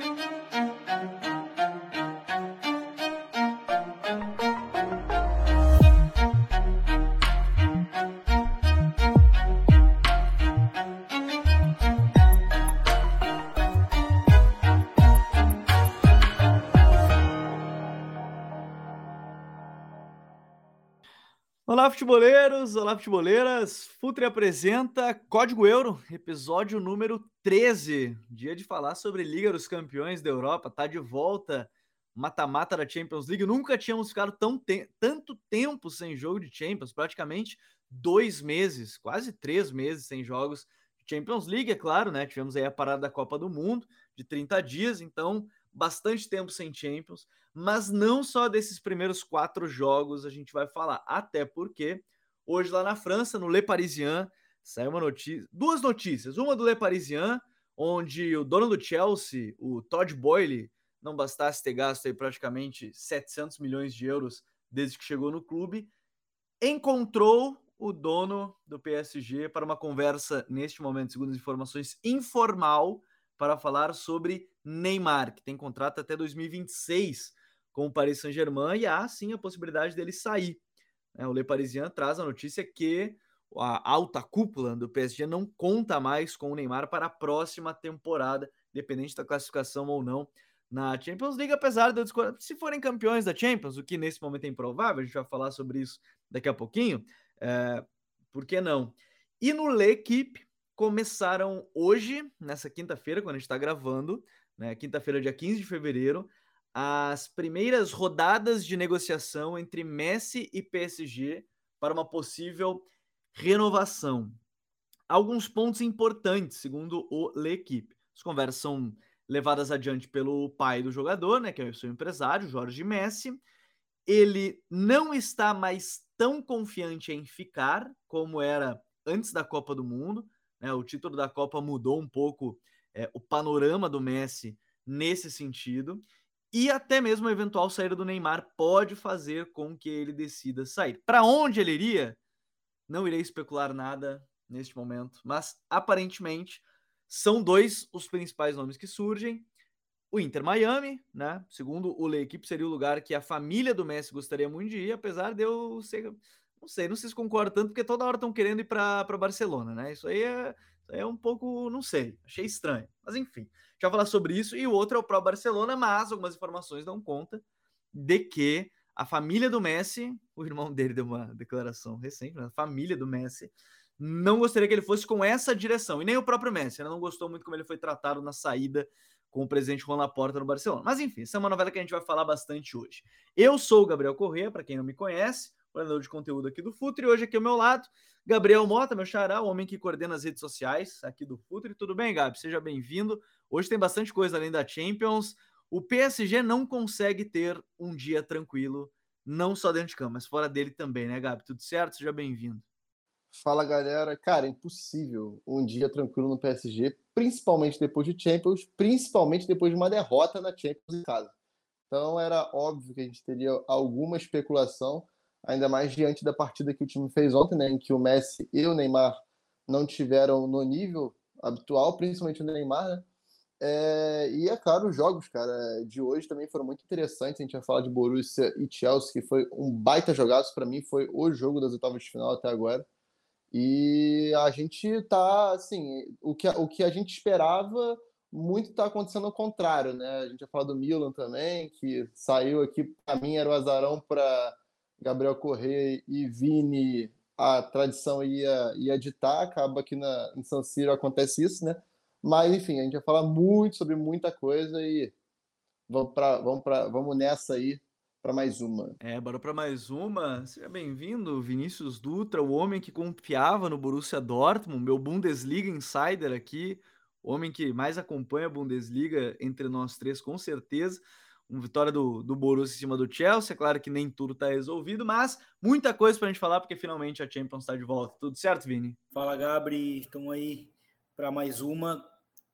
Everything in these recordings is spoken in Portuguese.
thank you Olá, futeboleiros! Olá, futeboleiras! Futre apresenta Código Euro, episódio número 13. Dia de falar sobre Liga dos Campeões da Europa. Tá de volta, mata-mata da Champions League. Nunca tínhamos ficado tão te tanto tempo sem jogo de Champions, praticamente dois meses, quase três meses sem jogos de Champions League, é claro, né? Tivemos aí a parada da Copa do Mundo de 30 dias, então bastante tempo sem Champions, mas não só desses primeiros quatro jogos a gente vai falar, até porque hoje lá na França, no Le Parisien, saiu uma notícia, duas notícias, uma do Le Parisien, onde o dono do Chelsea, o Todd Boyle, não bastasse ter gasto aí praticamente 700 milhões de euros desde que chegou no clube, encontrou o dono do PSG para uma conversa, neste momento, segundo as informações, informal, para falar sobre Neymar, que tem contrato até 2026 com o Paris Saint-Germain e há sim a possibilidade dele sair. É, o Le Parisien traz a notícia que a alta cúpula do PSG não conta mais com o Neymar para a próxima temporada, independente da classificação ou não na Champions League, apesar de se forem campeões da Champions, o que nesse momento é improvável, a gente vai falar sobre isso daqui a pouquinho, é, por que não? E no L'Equipe começaram hoje, nessa quinta-feira, quando a gente está gravando, né, quinta-feira, dia 15 de fevereiro, as primeiras rodadas de negociação entre Messi e PSG para uma possível renovação. Alguns pontos importantes, segundo o L'Equipe. As conversas são levadas adiante pelo pai do jogador, né, que é o seu empresário, Jorge Messi. Ele não está mais tão confiante em ficar como era antes da Copa do Mundo. Né? O título da Copa mudou um pouco é, o panorama do Messi nesse sentido. E até mesmo a eventual saída do Neymar pode fazer com que ele decida sair. Para onde ele iria? Não irei especular nada neste momento, mas aparentemente são dois os principais nomes que surgem. O Inter Miami, né? Segundo o equipe seria o lugar que a família do Messi gostaria muito de ir, apesar de eu ser não sei, não sei se concordo tanto, porque toda hora estão querendo ir para Barcelona, né? Isso aí é, é um pouco, não sei, achei estranho. Mas enfim, já falar sobre isso. E o outro é o Pro Barcelona, mas algumas informações dão conta de que a família do Messi, o irmão dele deu uma declaração recente, né? a família do Messi, não gostaria que ele fosse com essa direção. E nem o próprio Messi, ele não gostou muito como ele foi tratado na saída com o presidente Juan Laporta no Barcelona. Mas enfim, essa é uma novela que a gente vai falar bastante hoje. Eu sou o Gabriel Corrêa, para quem não me conhece coordenador de conteúdo aqui do Futre. Hoje aqui ao meu lado, Gabriel Mota, meu xará, o homem que coordena as redes sociais aqui do Futre. Tudo bem, Gabi? Seja bem-vindo. Hoje tem bastante coisa além da Champions. O PSG não consegue ter um dia tranquilo, não só dentro de campo, mas fora dele também, né, Gabi? Tudo certo? Seja bem-vindo. Fala, galera. Cara, é impossível um dia tranquilo no PSG, principalmente depois de Champions, principalmente depois de uma derrota na Champions em casa. Então era óbvio que a gente teria alguma especulação, ainda mais diante da partida que o time fez ontem, né, em que o Messi e o Neymar não tiveram no nível habitual, principalmente o Neymar, né? É, e é claro, os jogos, cara, de hoje também foram muito interessantes. A gente vai falar de Borussia e Chelsea, que foi um baita jogaço para mim, foi o jogo das oitavas de final até agora. E a gente tá, assim, o que, o que a gente esperava muito está acontecendo ao contrário, né? A gente vai falar do Milan também, que saiu aqui, para mim era o azarão para Gabriel Correia e Vini, a tradição ia, ia ditar, acaba que na, em San Siro acontece isso, né? Mas, enfim, a gente vai falar muito sobre muita coisa e vamos, pra, vamos, pra, vamos nessa aí para mais uma. É, bora para mais uma. Seja bem-vindo, Vinícius Dutra, o homem que confiava no Borussia Dortmund, meu Bundesliga insider aqui, homem que mais acompanha a Bundesliga entre nós três, com certeza uma vitória do, do Borussia em cima do Chelsea. É claro que nem tudo está resolvido, mas muita coisa para a gente falar, porque finalmente a Champions está de volta. Tudo certo, Vini? Fala, Gabri. Estamos aí para mais uma.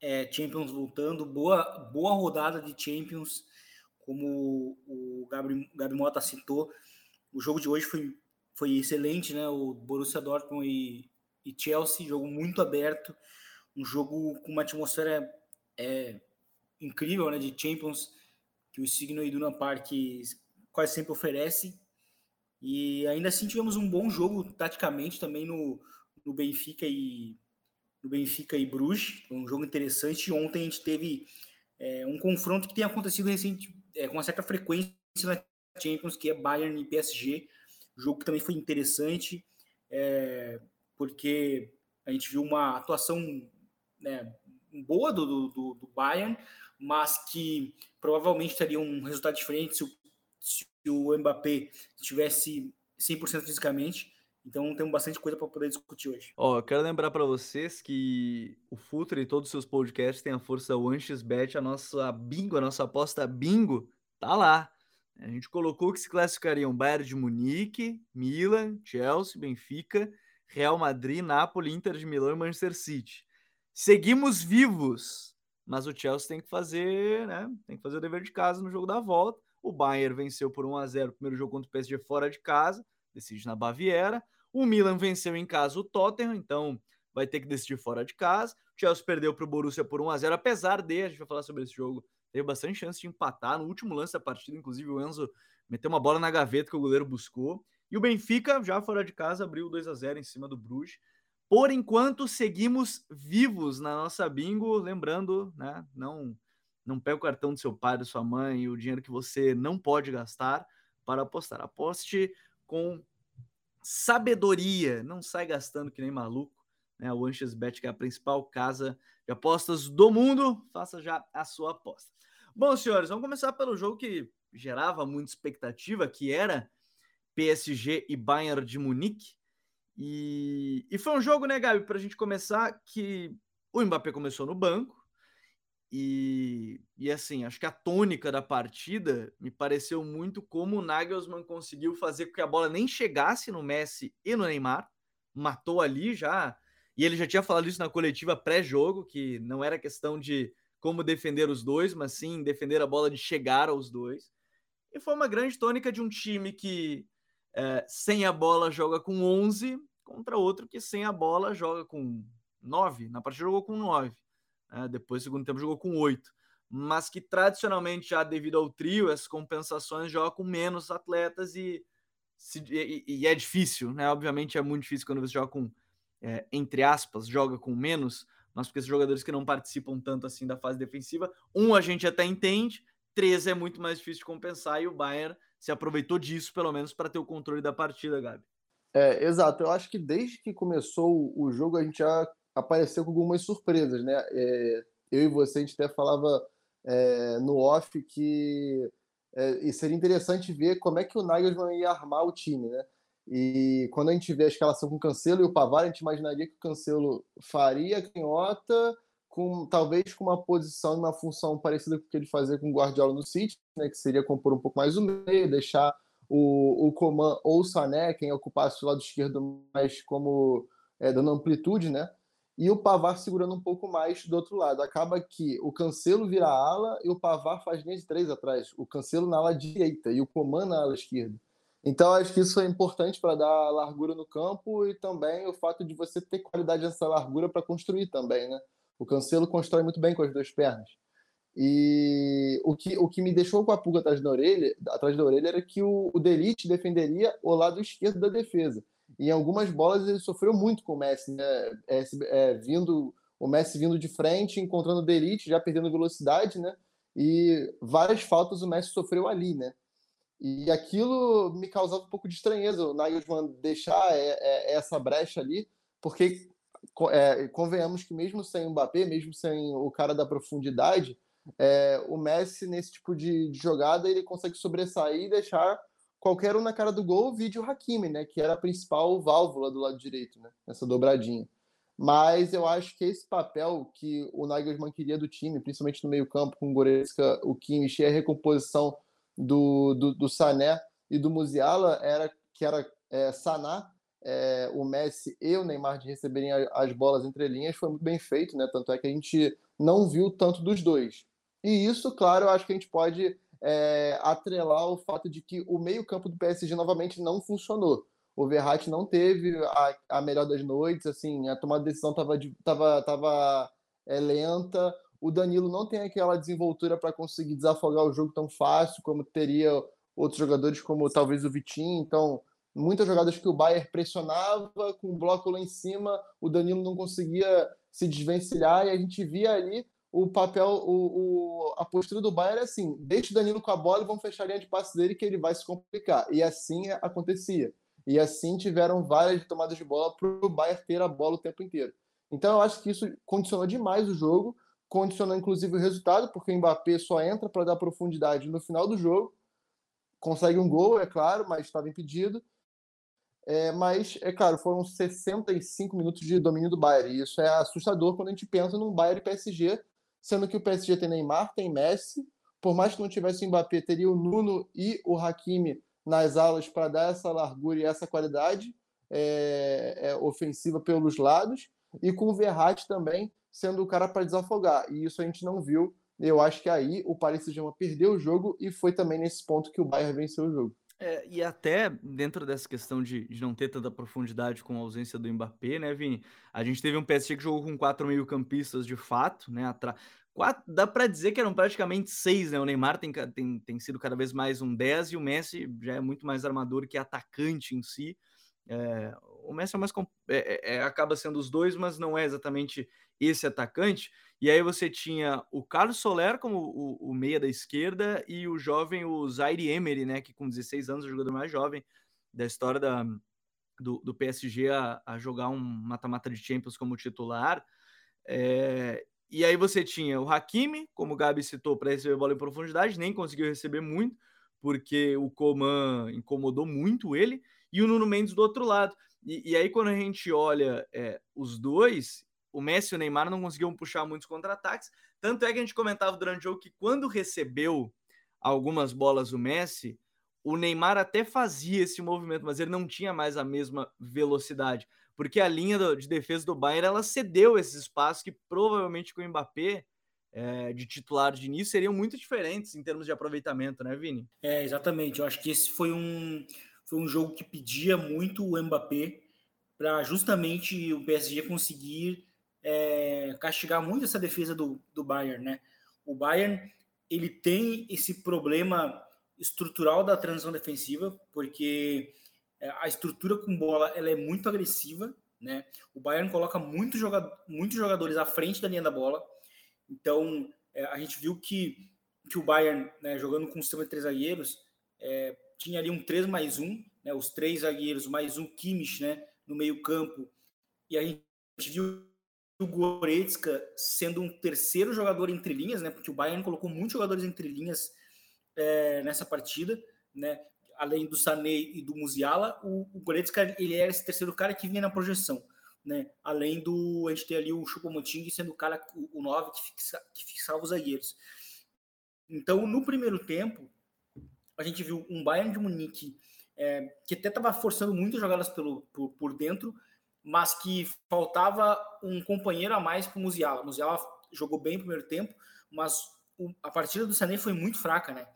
É, Champions voltando. Boa, boa rodada de Champions, como o Gabri, Gabri Mota citou. O jogo de hoje foi, foi excelente, né? O Borussia Dortmund e, e Chelsea, jogo muito aberto, um jogo com uma atmosfera é, incrível né, de Champions que o Signo Iduna Park quase sempre oferece. E ainda assim tivemos um bom jogo taticamente também no, no Benfica e no Benfica e Bruges, um jogo interessante. Ontem a gente teve é, um confronto que tem acontecido recente, é, com uma certa frequência na Champions, que é Bayern e PSG, jogo que também foi interessante, é, porque a gente viu uma atuação né, boa do, do, do, Bayern, mas que provavelmente teria um resultado diferente se o, se o Mbappé estivesse 100% fisicamente. Então temos bastante coisa para poder discutir hoje. Ó, eu quero lembrar para vocês que o Futre e todos os seus podcasts têm a força OneXBet, a nossa bingo, a nossa aposta bingo, tá lá. A gente colocou que se classificariam Bayern de Munique, Milan, Chelsea, Benfica, Real Madrid, Napoli, Inter de Milão e Manchester City. Seguimos vivos, mas o Chelsea tem que fazer, né? Tem que fazer o dever de casa no jogo da volta. O Bayern venceu por 1 a 0 o primeiro jogo contra o PSG fora de casa, decide na Baviera. O Milan venceu em casa o Tottenham, então vai ter que decidir fora de casa. O Chelsea perdeu para o Borussia por 1 a 0 apesar de, a gente vai falar sobre esse jogo, teve bastante chance de empatar no último lance da partida, inclusive o Enzo meteu uma bola na gaveta que o goleiro buscou. E o Benfica, já fora de casa, abriu 2 a 0 em cima do Bruges. Por enquanto, seguimos vivos na nossa bingo, lembrando, né, não não pega o cartão do seu pai, da sua mãe, o dinheiro que você não pode gastar para apostar. Aposte com sabedoria, não sai gastando que nem maluco. Né? O Bet, que é a principal casa de apostas do mundo, faça já a sua aposta. Bom, senhores, vamos começar pelo jogo que gerava muita expectativa, que era PSG e Bayern de Munique. E, e foi um jogo, né, Gabi, para a gente começar, que o Mbappé começou no banco, e, e assim, acho que a tônica da partida me pareceu muito como o Nagelsmann conseguiu fazer com que a bola nem chegasse no Messi e no Neymar, matou ali já. E ele já tinha falado isso na coletiva pré-jogo, que não era questão de como defender os dois, mas sim defender a bola de chegar aos dois. E foi uma grande tônica de um time que é, sem a bola joga com 11 contra outro que sem a bola joga com 9. Na partida jogou com 9. Né? Depois, segundo tempo, jogou com oito. Mas que tradicionalmente, já devido ao trio, essas compensações joga com menos atletas e, se, e, e, é difícil, né? Obviamente é muito difícil quando você joga com, é, entre aspas, joga com menos, mas porque esses jogadores que não participam tanto assim da fase defensiva, um a gente até entende, três é muito mais difícil de compensar e o Bayern se aproveitou disso, pelo menos, para ter o controle da partida, Gabi. É, exato. Eu acho que desde que começou o jogo, a gente já apareceu com algumas surpresas, né? É, eu e você, a gente até falava é, no off que é, seria interessante ver como é que o Nagelsmann ia armar o time, né? E quando a gente vê a escalação com o Cancelo e o Pavar, a gente imaginaria que o Cancelo faria canhota, com, talvez com uma posição e uma função parecida com o que ele fazia com o Guardiola no City, né? Que seria compor um pouco mais o meio, deixar o, o Coman ou o Sané, quem ocupasse o lado esquerdo, mais como é, dando amplitude, né? e o Pavar segurando um pouco mais do outro lado. Acaba que o Cancelo vira ala e o Pavar faz linha de três atrás. O Cancelo na ala direita e o Coman na ala esquerda. Então, acho que isso é importante para dar largura no campo e também o fato de você ter qualidade nessa largura para construir também, né? O Cancelo constrói muito bem com as duas pernas. E o que, o que me deixou com a pulga atrás da orelha, atrás da orelha era que o, o Delite defenderia o lado esquerdo da defesa em algumas bolas ele sofreu muito com o Messi, né? É, é, vindo, o Messi vindo de frente, encontrando o Delite, já perdendo velocidade, né? E várias faltas o Messi sofreu ali, né? E aquilo me causava um pouco de estranheza, o Nagelsmann deixar é, é, essa brecha ali, porque é, convenhamos que mesmo sem o Mbappé, mesmo sem o cara da profundidade, é, o Messi nesse tipo de, de, jogada ele consegue sobressair e deixar qualquer um na cara do gol, vídeo Hakimi, né, que era a principal válvula do lado direito, né, nessa dobradinha. Mas eu acho que esse papel que o Nagelsmann queria do time, principalmente no meio-campo, com o Goretzka, o Kimmich e a recomposição do, do, do, Sané e do Musiala, era que era é, sanar é, o Messi e o Neymar de receberem as bolas entre linhas, foi muito bem feito, né? Tanto é que a gente não viu tanto dos dois. E isso, claro, eu acho que a gente pode é, atrelar o fato de que o meio-campo do PSG novamente não funcionou. O Verratti não teve a, a melhor das noites, assim, a tomada de decisão estava tava, tava, é, lenta. O Danilo não tem aquela desenvoltura para conseguir desafogar o jogo tão fácil como teria outros jogadores, como talvez o Vitinho. Então, muitas jogadas que o Bayern pressionava com o bloco lá em cima, o Danilo não conseguia se desvencilhar e a gente via ali o papel, o, o, a postura do Bayern é assim: deixa o Danilo com a bola e vamos fechar a linha de passe dele que ele vai se complicar. E assim acontecia. E assim tiveram várias tomadas de bola para o Bayern ter a bola o tempo inteiro. Então eu acho que isso condicionou demais o jogo, condicionou inclusive o resultado, porque o Mbappé só entra para dar profundidade no final do jogo. Consegue um gol, é claro, mas estava impedido. É, mas, é claro, foram 65 minutos de domínio do Bayern. E isso é assustador quando a gente pensa num Bayern PSG, sendo que o PSG tem Neymar, tem Messi. Por mais que não tivesse o Mbappé, teria o Nuno e o Hakimi nas alas para dar essa largura e essa qualidade é, é, ofensiva pelos lados. E com o Verratti também sendo o cara para desafogar. E isso a gente não viu. Eu acho que aí o Paris Saint-Germain perdeu o jogo e foi também nesse ponto que o Bayern venceu o jogo. É, e até dentro dessa questão de, de, não ter tanta profundidade com a ausência do Mbappé, né, Vini? A gente teve um PSG que jogou com quatro meio-campistas de fato, né? Atra... Quatro, dá para dizer que eram praticamente seis, né? O Neymar tem, tem, tem sido cada vez mais um 10 e o Messi já é muito mais armador que atacante em si. É, o Messi é mais é, é, é, acaba sendo os dois, mas não é exatamente esse atacante. E aí você tinha o Carlos Soler como o, o, meia da esquerda e o jovem, o Zaire Emery, né, que com 16 anos é o jogador mais jovem da história da, do, do PSG a, a jogar um mata-mata de Champions como titular. É, e aí você tinha o Hakimi, como o Gabi citou, para receber bola em profundidade, nem conseguiu receber muito, porque o Coman incomodou muito ele, e o Nuno Mendes do outro lado. E, e aí, quando a gente olha é, os dois, o Messi e o Neymar não conseguiam puxar muitos contra-ataques. Tanto é que a gente comentava durante o jogo que quando recebeu algumas bolas o Messi, o Neymar até fazia esse movimento, mas ele não tinha mais a mesma velocidade, porque a linha de defesa do Bayern ela cedeu esses espaços que provavelmente com o Mbappé é, de titular de início seriam muito diferentes em termos de aproveitamento, né, Vini? É, exatamente. Eu acho que esse foi um, foi um jogo que pedia muito o Mbappé para justamente o PSG conseguir é, castigar muito essa defesa do, do Bayern, né? O Bayern ele tem esse problema estrutural da transição defensiva, porque é, a estrutura com bola ela é muito agressiva, né? O Bayern coloca muito jogador, muitos jogadores à frente da linha da bola, então é, a gente viu que, que o Bayern, né, jogando com o sistema de três zagueiros, é, tinha ali um 3 mais 1, né, os três zagueiros mais um Kimmich né, no meio campo, e a gente viu o Goretzka sendo um terceiro jogador entre linhas, né? Porque o Bayern colocou muitos jogadores entre linhas é, nessa partida, né? Além do Sané e do Musiala, o, o Goretzka ele era esse terceiro cara que vinha na projeção, né? Além do a gente ter ali o Choupo-Moting sendo o cara o, o nove que, fixa, que fixava os zagueiros. Então, no primeiro tempo, a gente viu um Bayern de Munique é, que até estava forçando muitas jogadas pelo, por, por dentro, mas que faltava um companheiro a mais para o Musiala. O Musiala jogou bem no primeiro tempo, mas o, a partida do Sané foi muito fraca, né?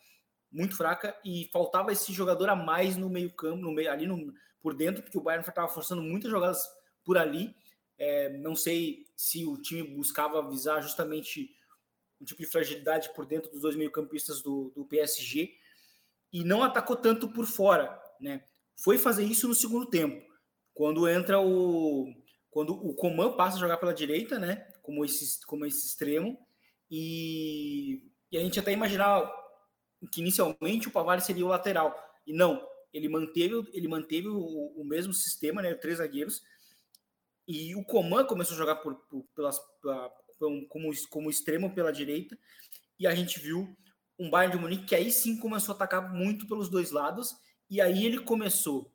Muito fraca e faltava esse jogador a mais no meio campo, no meio, ali no, por dentro, porque o Bayern estava forçando muitas jogadas por ali. É, não sei se o time buscava visar justamente um tipo de fragilidade por dentro dos dois meio-campistas do, do PSG e não atacou tanto por fora, né? Foi fazer isso no segundo tempo. Quando entra o quando o Coman passa a jogar pela direita, né, como esse como esse extremo. E, e a gente até imaginava que inicialmente o Pavar seria o lateral. E não, ele manteve ele manteve o, o mesmo sistema, né, três zagueiros. E o Coman começou a jogar por, por pelas como como extremo pela direita. E a gente viu um Bayern de Munique que aí sim começou a atacar muito pelos dois lados e aí ele começou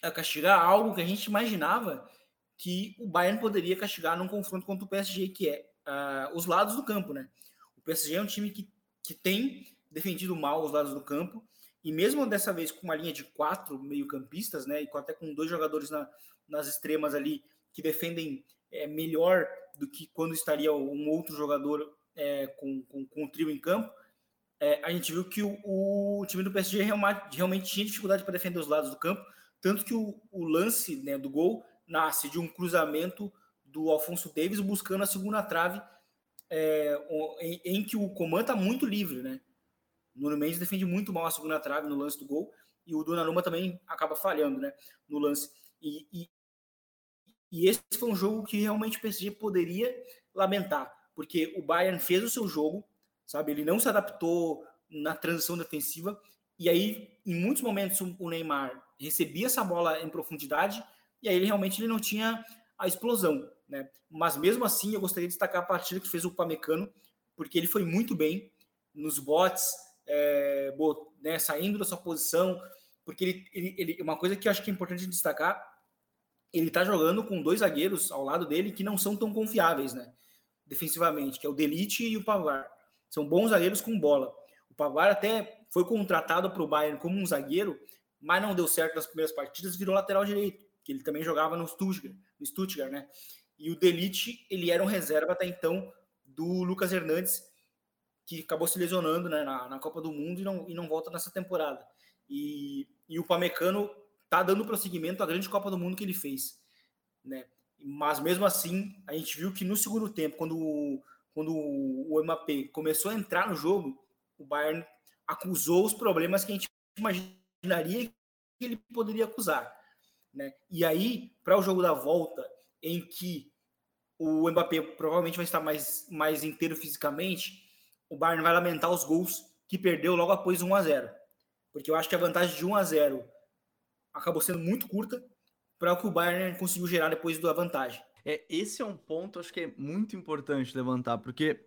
a castigar algo que a gente imaginava que o Bayern poderia castigar num confronto contra o PSG, que é uh, os lados do campo, né? O PSG é um time que, que tem defendido mal os lados do campo, e mesmo dessa vez com uma linha de quatro meio-campistas, né? E até com dois jogadores na, nas extremas ali que defendem é, melhor do que quando estaria um outro jogador é, com, com, com o trio em campo, é, a gente viu que o, o time do PSG realmente, realmente tinha dificuldade para defender os lados do campo, tanto que o, o lance né, do gol nasce de um cruzamento do Alfonso Davis buscando a segunda trave é, em, em, que o Coman está muito livre, né? O Nuno Mendes defende muito mal a segunda trave no lance do gol e o Donnarumma também acaba falhando, né? No lance. E, e, e esse foi um jogo que realmente o PSG poderia lamentar, porque o Bayern fez o seu jogo, sabe? Ele não se adaptou na transição defensiva e aí, em muitos momentos, o Neymar recebia essa bola em profundidade e aí ele realmente ele não tinha a explosão, né? Mas mesmo assim, eu gostaria de destacar a partida que fez o Pamecano, porque ele foi muito bem nos bots, é, né, saindo da sua posição, porque ele, ele, ele, uma coisa que eu acho que é importante destacar, ele tá jogando com dois zagueiros ao lado dele que não são tão confiáveis, né? Defensivamente, que é o Delite e o Pavar. São bons zagueiros com bola. O Pavar até foi contratado para o Bayern como um zagueiro, mas não deu certo nas primeiras partidas, virou lateral direito, que ele também jogava no Stuttgart, no Stuttgart né? E o Delite, ele era um reserva até então do Lucas Hernandes, que acabou se lesionando né, na, na Copa do Mundo e não, e não volta nessa temporada. E, e o Pamecano tá dando prosseguimento à grande Copa do Mundo que ele fez, né? Mas mesmo assim, a gente viu que no segundo tempo, quando, quando o MAP começou a entrar no jogo, o Bayern acusou os problemas que a gente imaginaria que ele poderia acusar. Né? E aí, para o jogo da volta, em que o Mbappé provavelmente vai estar mais, mais inteiro fisicamente, o Bayern vai lamentar os gols que perdeu logo após 1 a 0 Porque eu acho que a vantagem de 1 a 0 acabou sendo muito curta para o que o Bayern conseguiu gerar depois da vantagem. É, esse é um ponto, acho que é muito importante levantar, porque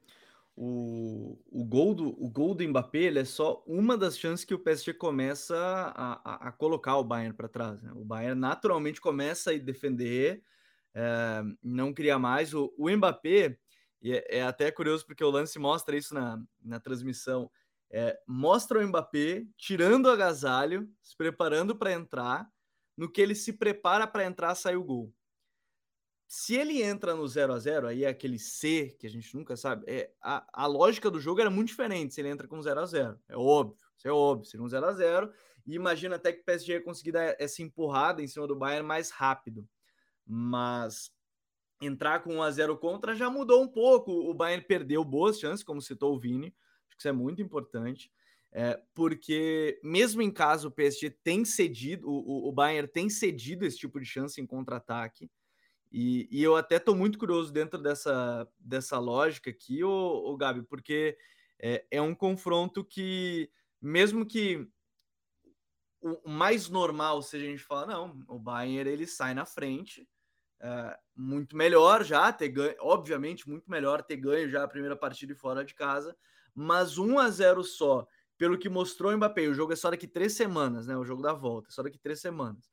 o, o, gol do, o gol do Mbappé é só uma das chances que o PSG começa a, a, a colocar o Bayern para trás. Né? O Bayern naturalmente começa a defender, é, não cria mais. O, o Mbappé, é, é, até curioso porque o lance mostra isso na, na transmissão, é, mostra o Mbappé tirando o agasalho, se preparando para entrar, no que ele se prepara para entrar, sai o gol. Se ele entra no 0 a 0 aí é aquele C que a gente nunca sabe. É, a, a lógica do jogo era muito diferente se ele entra com 0 a 0 É óbvio, isso é óbvio. Seria um 0 a 0 E imagina até que o PSG ia conseguir dar essa empurrada em cima do Bayern mais rápido. Mas entrar com 1 a 0 contra já mudou um pouco. O Bayern perdeu boas chances, como citou o Vini. Acho que isso é muito importante. É, porque mesmo em caso o PSG tem cedido, o, o Bayern tem cedido esse tipo de chance em contra-ataque. E, e, eu até estou muito curioso dentro dessa, dessa lógica aqui, o, o Gabi, porque é, é, um confronto que, mesmo que o mais normal seja a gente falar, não, o Bayern ele sai na frente, é, muito melhor já ter ganho, obviamente, muito melhor ter ganho já a primeira partida e fora de casa, mas 1 a 0 só, pelo que mostrou o Mbappé, o jogo é só daqui três semanas, né? O jogo da volta, é só daqui três semanas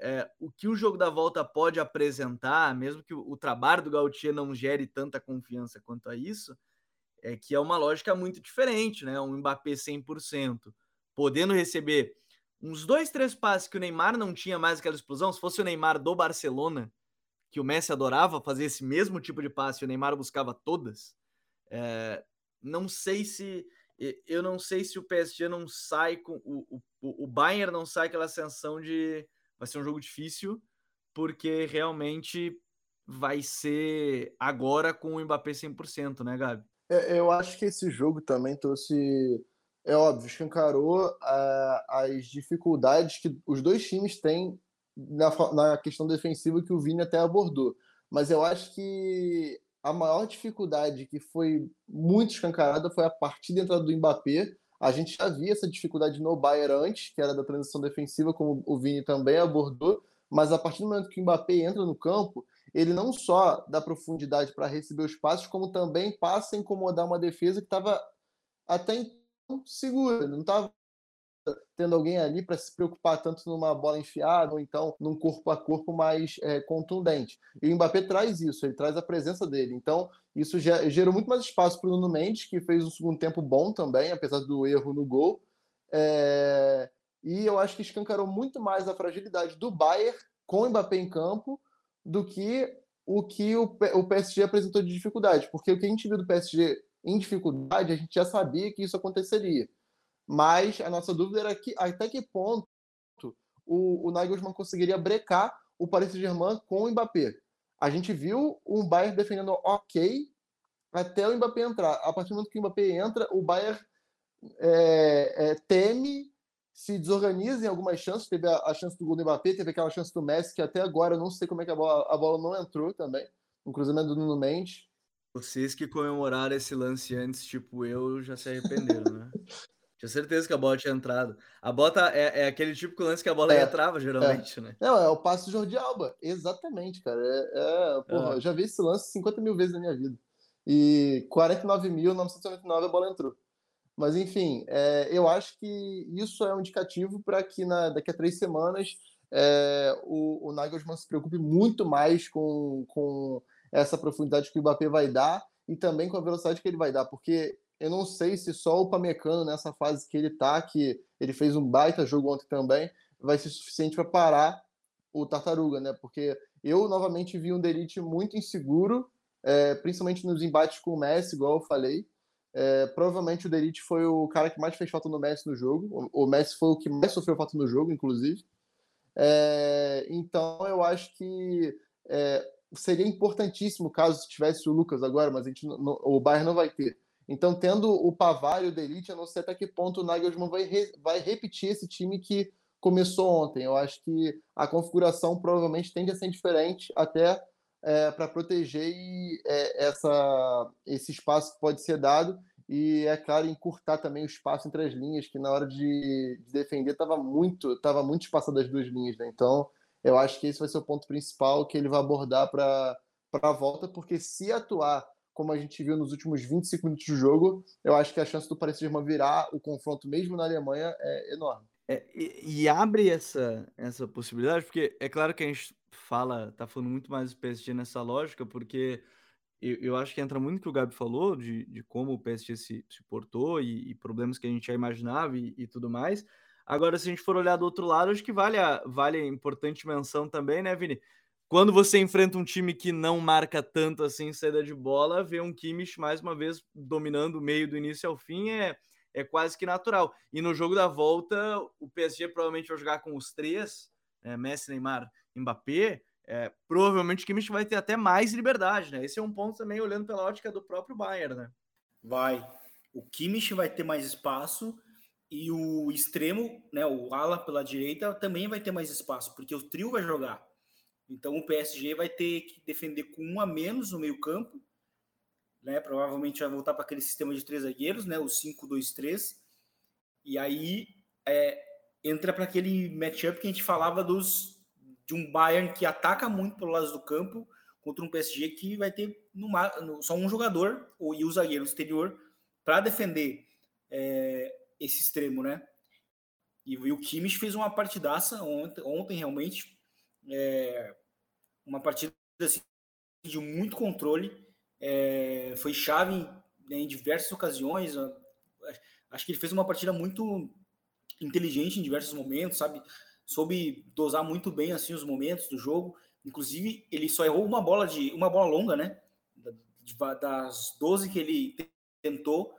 é, o que o jogo da volta pode apresentar, mesmo que o, o trabalho do Gautier não gere tanta confiança quanto a isso, é que é uma lógica muito diferente, né? Um Mbappé 100%, podendo receber uns dois, três passes que o Neymar não tinha mais aquela explosão. Se fosse o Neymar do Barcelona, que o Messi adorava fazer esse mesmo tipo de passe, o Neymar buscava todas. É, não sei se eu não sei se o PSG não sai com o, o, o Bayern não sai aquela sensação de vai ser um jogo difícil, porque realmente vai ser agora com o Mbappé 100%, né, Gabi? É, eu acho que esse jogo também trouxe, é óbvio, escancarou uh, as dificuldades que os dois times têm na, na questão defensiva que o Vini até abordou. Mas eu acho que a maior dificuldade que foi muito escancarada foi a partida entrada do Mbappé, a gente já via essa dificuldade no Bayern antes, que era da transição defensiva, como o Vini também abordou, mas a partir do momento que o Mbappé entra no campo, ele não só dá profundidade para receber os passes, como também passa a incomodar uma defesa que estava até então segura, não estava tendo alguém ali para se preocupar tanto numa bola enfiada ou então num corpo a corpo mais é, contundente. E o Mbappé traz isso, ele traz a presença dele. Então, isso gerou muito mais espaço para o Nuno Mendes, que fez um segundo tempo bom também, apesar do erro no gol. É... E eu acho que escancarou muito mais a fragilidade do Bayern com o Mbappé em campo do que o que o PSG apresentou de dificuldade. Porque o que a gente viu do PSG em dificuldade, a gente já sabia que isso aconteceria mas a nossa dúvida era que, até que ponto o, o Nagelsmann conseguiria brecar o Paris Saint-Germain com o Mbappé. A gente viu um Bayern defendendo ok, até o Mbappé entrar. A partir do momento que o Mbappé entra, o Bayern é, é, teme, se desorganiza em algumas chances. Teve a, a, chance do gol do Mbappé, teve aquela chance do Messi, que até agora eu não sei como é que a bola, a bola não entrou também. Um cruzamento do Nuno Mendes. Vocês que comemoraram esse lance antes, tipo eu, já se arrependeram, né? Tinha certeza que a bola tinha entrado. A bota é, é aquele de lance que a bola é, entrava, geralmente, é. né? Não, é o passe do Jordi Alba. Exatamente, cara. É, é porra, Eu já vi esse lance 50 mil vezes na minha vida. E 49.999 a bola entrou. Mas, enfim, é, eu acho que isso é um indicativo para que na, daqui a três semanas é, o, o Nagelsmann se preocupe muito mais com, com essa profundidade que o Mbappé vai dar e também com a velocidade que ele vai dar, porque eu não sei se só o Pamecano, nessa fase que ele tá, que ele fez um baita jogo ontem também, vai ser suficiente para parar o Tartaruga, né? Porque eu novamente vi um Delite muito inseguro, é, principalmente nos embates com o Messi, igual eu falei. É, provavelmente o Delite foi o cara que mais fez falta no Messi no jogo. O, o Messi foi o que mais sofreu falta no jogo, inclusive. É, então eu acho que é, seria importantíssimo caso tivesse o Lucas agora, mas a gente não, o Bayern não vai ter então, tendo o Pavar e o Delite, eu não sei até que ponto o Nagelsmann vai, re, vai repetir esse time que começou ontem. Eu acho que a configuração provavelmente tende a ser diferente, até é, para proteger e, é, essa, esse espaço que pode ser dado e, é claro, encurtar também o espaço entre as linhas, que na hora de, de defender estava muito, tava muito espaçado as duas linhas. Né? Então, eu acho que esse vai ser o ponto principal que ele vai abordar para a volta, porque se atuar como a gente viu nos últimos 25 minutos do jogo, eu acho que a chance do Paris Saint-Germain virar o confronto mesmo na Alemanha é enorme. É, e, e, abre essa, essa possibilidade, porque é claro que a gente fala, tá falando muito mais do PSG nessa lógica, porque eu, eu acho que entra muito o que o Gabi falou, de, de como o PSG se, se portou e, e, problemas que a gente já imaginava e, e, tudo mais. Agora, se a gente for olhar do outro lado, acho que vale a, vale a importante menção também, né, Vini? Quando você enfrenta um time que não marca tanto assim saída de bola, ver um Kimmich mais uma vez dominando o meio do início ao fim é, é quase que natural. E no jogo da volta, o PSG provavelmente vai jogar com os três, é, Messi, Neymar, Mbappé. É, provavelmente o Kimmich vai ter até mais liberdade, né? Esse é um ponto também olhando pela ótica do próprio Bayern, né? Vai. O Kimmich vai ter mais espaço e o extremo, né, o ala pela direita também vai ter mais espaço, porque o trio vai jogar. Então o PSG vai ter que defender com um a menos no meio-campo, né? Provavelmente vai voltar para aquele sistema de três zagueiros, né? O 5-2-3. E aí é, entra para aquele matchup que a gente falava dos de um Bayern que ataca muito pelo lado do campo contra um PSG que vai ter só um jogador ou, e o zagueiro exterior para defender é, esse extremo, né? E, e, o Kimmich fez uma partidaça ontem, ontem realmente é, uma partida assim, de muito controle, é, foi chave em, né, em diversas ocasiões. Acho que ele fez uma partida muito inteligente em diversos momentos, sabe? Soube dosar muito bem assim os momentos do jogo. Inclusive, ele só errou uma bola de uma bola longa, né? Das 12 que ele tentou,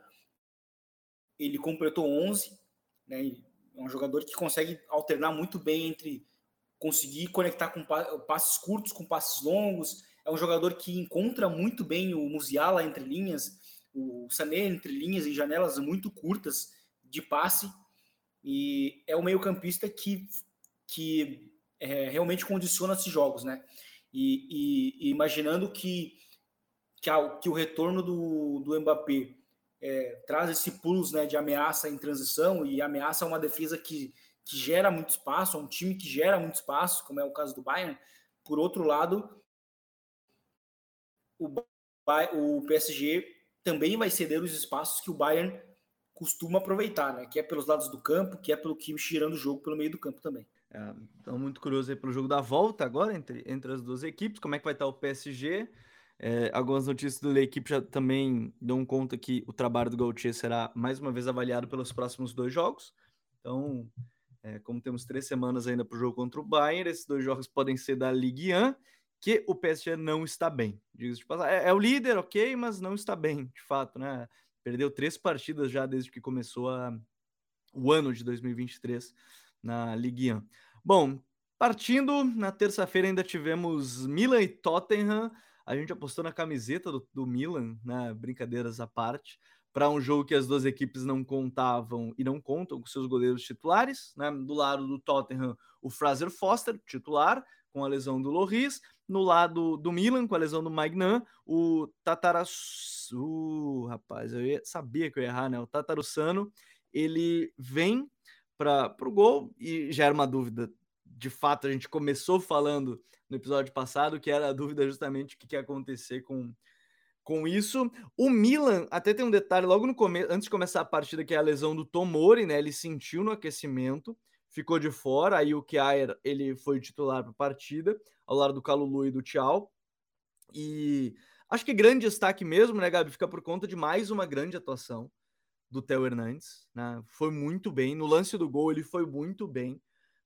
ele completou 11, né? É um jogador que consegue alternar muito bem entre conseguir conectar com passes curtos com passes longos. É um jogador que encontra muito bem o Musiala entre linhas, o Sané entre linhas e janelas muito curtas de passe. E é o meio-campista que, que é, realmente condiciona esses jogos, né? E, e, e imaginando que, que, a, que, o retorno do, do Mbappé é, traz esse plus né, de ameaça em transição e ameaça uma defesa que que gera muito espaço, um time que gera muito espaço, como é o caso do Bayern. Por outro lado, o, o PSG também vai ceder os espaços que o Bayern costuma aproveitar, né? Que é pelos lados do campo, que é pelo Kimmich girando o jogo pelo meio do campo também. É, então, muito curioso aí pelo jogo da volta agora entre, entre as duas equipes, como é que vai estar o PSG. É, algumas notícias do equipe já também dão conta que o trabalho do Gauthier será mais uma vez avaliado pelos próximos dois jogos. Então, é, como temos três semanas ainda para o jogo contra o Bayern, esses dois jogos podem ser da Ligue 1, que o PSG não está bem. de passar. É, é, o líder, ok, mas não está bem, de fato, né? Perdeu três partidas já desde que começou a, o ano de 2023 na Ligue 1. Bom, partindo, na terça-feira ainda tivemos Milan e Tottenham. a gente apostou na camiseta do, do Milan, né? Brincadeiras à parte, para um jogo que as duas equipes não contavam e não contam com seus goleiros titulares, né? Do lado do Tottenham, o Fraser Foster, titular, com a lesão do Loris. No lado do Milan, com a lesão do Magnan, o Tatarussano, rapaz, eu ia, sabia que eu ia errar, né? O Tatarussano, ele vem para o gol e já era uma dúvida. De fato, a gente começou falando no episódio passado que era a dúvida justamente o que, que ia acontecer com, com isso. O Milan, até tem um detalhe logo no começo, antes de começar a partida, que é a lesão do Tomori, né? Ele sentiu no aquecimento ficou de fora. Aí o Kjaer, ele foi titular para a partida, ao lado do Calulu e do Tchau. E acho que grande destaque mesmo, né, Gabi? Fica por conta de mais uma grande atuação do Theo Hernandes. Né? Foi muito bem. No lance do gol, ele foi muito bem.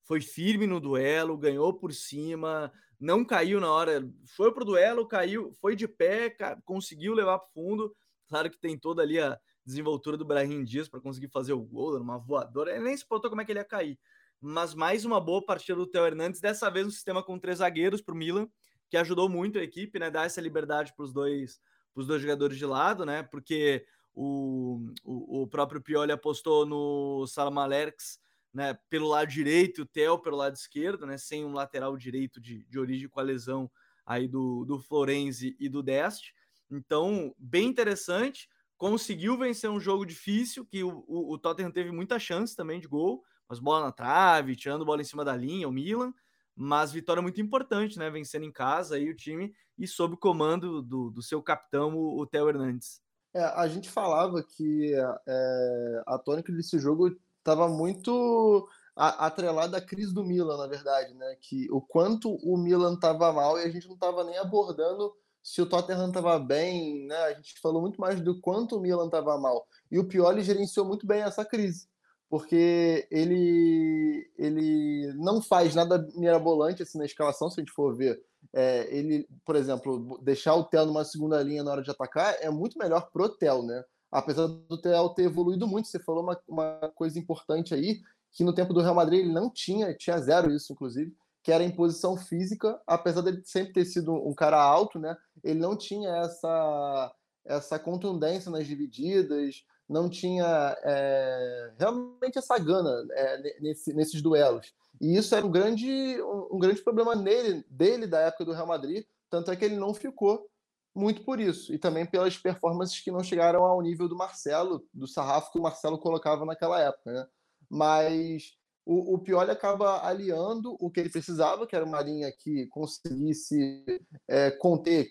Foi firme no duelo, ganhou por cima, não caiu na hora. Foi pro duelo, caiu, foi de pé, conseguiu levar para fundo. Claro que tem toda ali a desenvoltura do Brahim Dias para conseguir fazer o gol, numa voadora. Ele nem se botou como é que ele ia cair mas mais uma boa partida do Theo Hernandes, dessa vez um sistema com três zagueiros para o Milan, que ajudou muito a equipe, né? Dar essa liberdade para os dois, os dois jogadores de lado, né? Porque o, o, o próprio Pioli apostou no Salamaleks, né? Pelo lado direito, o Theo pelo lado esquerdo, né? Sem um lateral direito de, de origem com a lesão aí do, do Florenzi e do Deste. Então, bem interessante. Conseguiu vencer um jogo difícil, que o, o, o Tottenham teve muita chance também de gol umas bolas na trave, tirando bola em cima da linha, o Milan, mas vitória muito importante, né? Vencendo em casa aí o time e sob o comando do, do seu capitão, o, o Theo Hernandes. É, a gente falava que é, a tônica desse jogo estava muito atrelada à crise do Milan, na verdade, né? Que o quanto o Milan estava mal e a gente não estava nem abordando se o Tottenham estava bem, né? A gente falou muito mais do quanto o Milan estava mal. E o Pioli gerenciou muito bem essa crise porque ele, ele não faz nada mirabolante assim, na escalação, se a gente for ver. É, ele, por exemplo, deixar o Theo numa segunda linha na hora de atacar é muito melhor pro Theo, né? Apesar do Theo ter evoluído muito, você falou uma, uma coisa importante aí, que no tempo do Real Madrid ele não tinha, tinha zero isso, inclusive, que era em posição física, apesar dele sempre ter sido um cara alto, né? Ele não tinha essa, essa contundência nas divididas, não tinha é, realmente essa gana é, nesse, nesses duelos. E isso era um grande, um, um, grande problema nele, dele da época do Real Madrid, tanto é que ele não ficou muito por isso, e também pelas performances que não chegaram ao nível do Marcelo, do sarrafo que o Marcelo colocava naquela época. Né? Mas o, o Pioli acaba aliando o que ele precisava, que era uma linha que conseguisse é, conter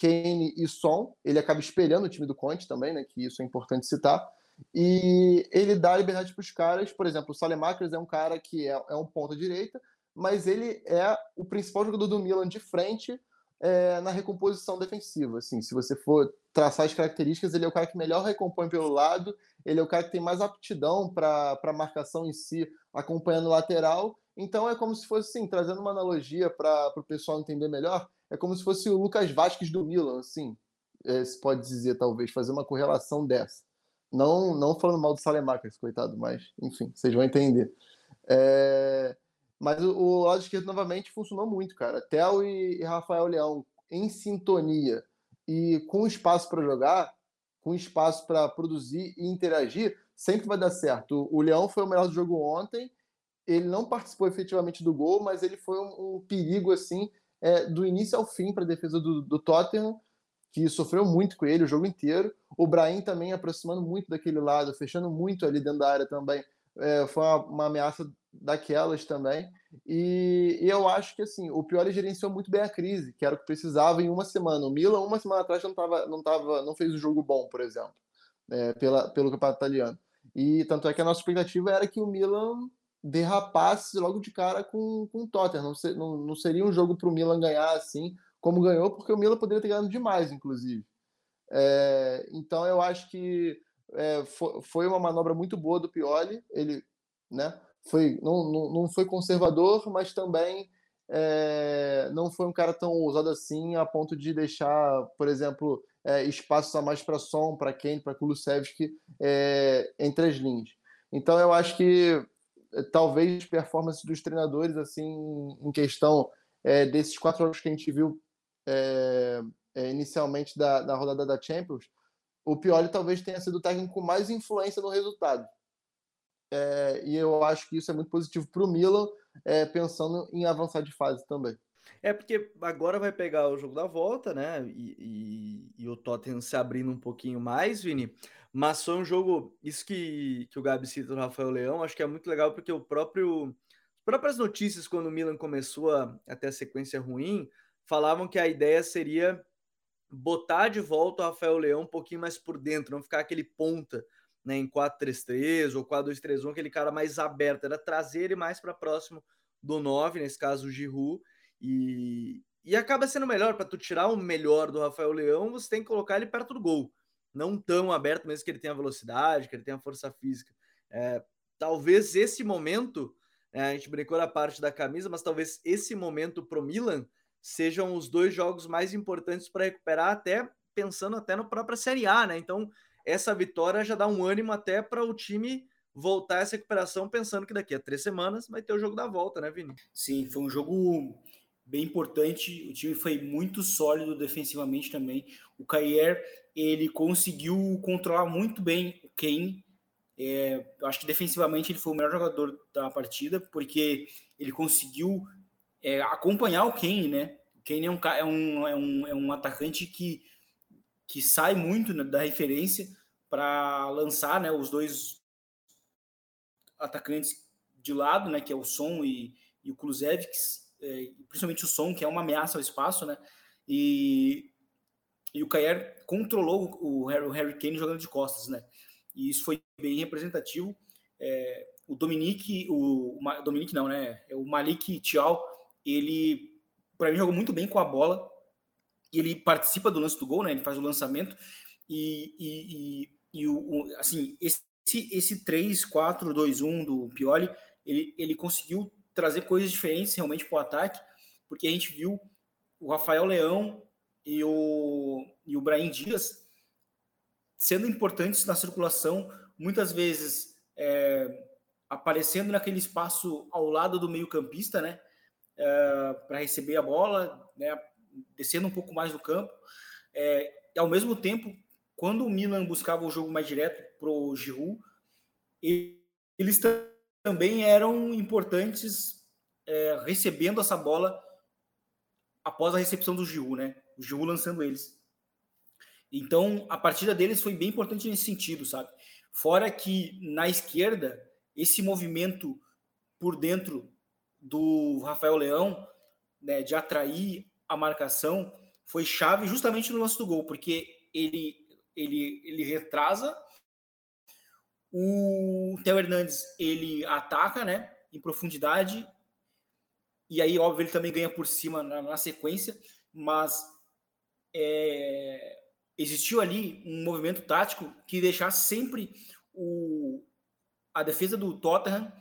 Kane e Son. Ele acaba espelhando o time do Conte também, né? Que isso é importante citar. E ele dá liberdade para os caras. Por exemplo, o Salemakers é um cara que é, é um ponta direita, mas ele é o principal jogador do Milan de frente é, na recomposição defensiva. Assim, se você for traçar as características, ele é o cara que melhor recompõe pelo lado, ele é o cara que tem mais aptidão para a marcação em si, acompanhando o lateral. Então é como se fosse assim, trazendo uma analogia para o pessoal entender melhor é como se fosse o Lucas Vasquez do Milan, assim, é, se pode dizer, talvez, fazer uma correlação dessa. Não, não falando mal do Salemakers, coitado, mas, enfim, vocês vão entender. É... Mas o, o, lado esquerdo, novamente, funcionou muito, cara. Theo e, Rafael Leão em sintonia e com espaço para jogar, com espaço para produzir e interagir, sempre vai dar certo. O, o Leão foi o melhor do jogo ontem. Ele não participou efetivamente do gol, mas ele foi um, um perigo assim é, do início ao fim para a defesa do, do, Tottenham, que sofreu muito com ele o jogo inteiro. O Brahim também aproximando muito daquele lado, fechando muito ali dentro da área também. É, foi uma, uma, ameaça daquelas também. E, e, eu acho que assim, o Pioli gerenciou muito bem a crise, que era o que precisava em uma semana. O Milan, uma semana atrás, não, tava, não, tava, não fez o um jogo bom, por exemplo, é, pela, pelo campeonato italiano. E tanto é que a nossa expectativa era que o Milan derrapasse logo de cara com, com o Tottenham. Não, ser, não, não seria um jogo para o Milan ganhar assim, como ganhou, porque o Milan poderia ter ganhado demais, inclusive. É, então eu acho que é, foi, uma manobra muito boa do Pioli. Ele né, foi, não, não, não foi conservador, mas também é, não foi um cara tão ousado assim a ponto de deixar, por exemplo, é, espaços a mais para Som, para Kane, para Kulusevski é, entre as linhas. Então eu acho que talvez performance dos treinadores assim em questão é, desses quatro jogos que a gente viu é, é, inicialmente da, da rodada da Champions, o Pioli talvez tenha sido o técnico com mais influência no resultado. É, e eu acho que isso é muito positivo para o Milan, é, pensando em avançar de fase também. É porque agora vai pegar o jogo da volta, né? E, e, e, o Tottenham se abrindo um pouquinho mais, Vini. Mas foi um jogo, isso que, que o Gabi cita do Rafael Leão, acho que é muito legal porque o próprio. As próprias notícias, quando o Milan começou a, a ter a sequência ruim, falavam que a ideia seria botar de volta o Rafael Leão um pouquinho mais por dentro, não ficar aquele ponta né, em 4-3-3 ou 4-2-3-1, aquele cara mais aberto, era trazer ele mais para próximo do 9, nesse caso o Giroud, e, e acaba sendo melhor para tu tirar o melhor do Rafael Leão, você tem que colocar ele perto do gol, não tão aberto, mesmo que ele tenha velocidade, que ele tenha força física. É, talvez esse momento, é, a gente brincou na parte da camisa, mas talvez esse momento pro Milan sejam os dois jogos mais importantes para recuperar, até pensando até na própria Série A, né? Então, essa vitória já dá um ânimo até para o time voltar essa recuperação, pensando que daqui a três semanas vai ter o jogo da volta, né, Vini? Sim, foi um jogo bem importante. O time foi muito sólido defensivamente também. O Cayer ele conseguiu controlar muito bem o Kane. É, acho que defensivamente ele foi o melhor jogador da partida, porque ele conseguiu é, acompanhar o Kane, né? O Kane é um, é um, é um, é um atacante que, que sai muito né, da referência para lançar né, os dois atacantes de lado, né? Que é o Son e, e o Kulusevski, é, principalmente o Son, que é uma ameaça ao espaço, né? E, e o Kair controlou o Harry, o Harry Kane jogando de costas, né? E isso foi bem representativo. É, o Dominique, o, o Dominique não, né? É o Malik Tial ele, para mim, jogou muito bem com a bola. E ele participa do lance do gol, né? Ele faz o lançamento. E, e, e, e o, o, assim, esse, esse 3-4-2-1 do Pioli, ele, ele conseguiu trazer coisas diferentes realmente para o ataque, porque a gente viu o Rafael Leão e o, e o Brahim Dias sendo importantes na circulação, muitas vezes é, aparecendo naquele espaço ao lado do meio-campista, né? É, para receber a bola, né, descendo um pouco mais no campo. É, e ao mesmo tempo, quando o Milan buscava o jogo mais direto para o Giroud, eles também eram importantes é, recebendo essa bola após a recepção do Giroud, né? O Giroud lançando eles. Então, a partida deles foi bem importante nesse sentido, sabe? Fora que na esquerda, esse movimento por dentro do Rafael Leão, né, de atrair a marcação, foi chave justamente no lance do gol, porque ele, ele, ele retrasa, o Theo Hernandes ele ataca né, em profundidade, e aí, óbvio, ele também ganha por cima na, na sequência, mas é, existiu ali um movimento tático que deixasse sempre o, a defesa do Tottenham,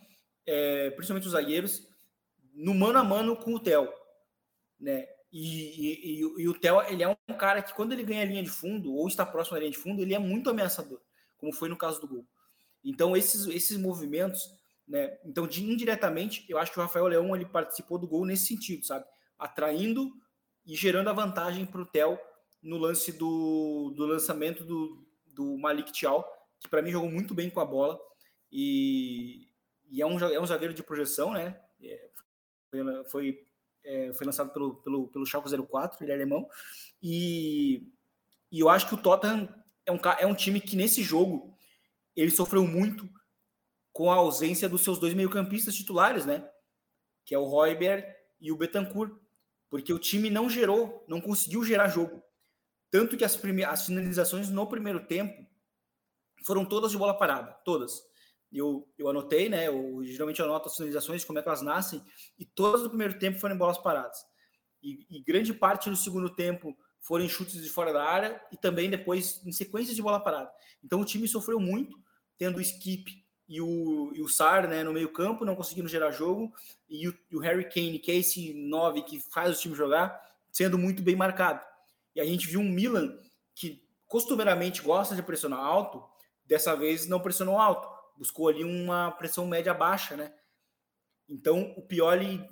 é, principalmente os zagueiros, no mano a mano com o Theo, né? E, e, e, o Theo, ele é um cara que quando ele ganha a linha de fundo ou está próximo da linha de fundo, ele é muito ameaçador, como foi no caso do gol. Então esses esses movimentos, né? Então de, indiretamente, eu acho que o Rafael Leão ele participou do gol nesse sentido, sabe? Atraindo e gerando a vantagem para o Theo no lance do, do lançamento do, do Malik Tial, que para mim jogou muito bem com a bola e, e é um é um zagueiro de projeção, né? É, foi, é, foi lançado pelo, pelo, pelo Schalke 04, ele é alemão, e, e eu acho que o Tottenham é um, é um time que nesse jogo ele sofreu muito com a ausência dos seus dois meio-campistas titulares, né? Que é o Royber e o Betancourt, porque o time não gerou, não conseguiu gerar jogo. Tanto que as, as finalizações no primeiro tempo foram todas de bola parada, todas eu, eu anotei, né? Eu geralmente anoto as finalizações, como é que elas nascem, e todas no primeiro tempo foram em bolas paradas. E, e, grande parte do segundo tempo foram chutes de fora da área e também depois em sequências de bola parada. Então o time sofreu muito, tendo o Skip e o, e o Sar né, no meio-campo, não conseguindo gerar jogo, e o, e o Harry Kane, que é esse 9 que faz o time jogar, sendo muito bem marcado. E a gente viu um Milan que costumeiramente gosta de pressionar alto, dessa vez não pressionou alto buscou ali uma pressão média baixa, né? Então, o Pioli,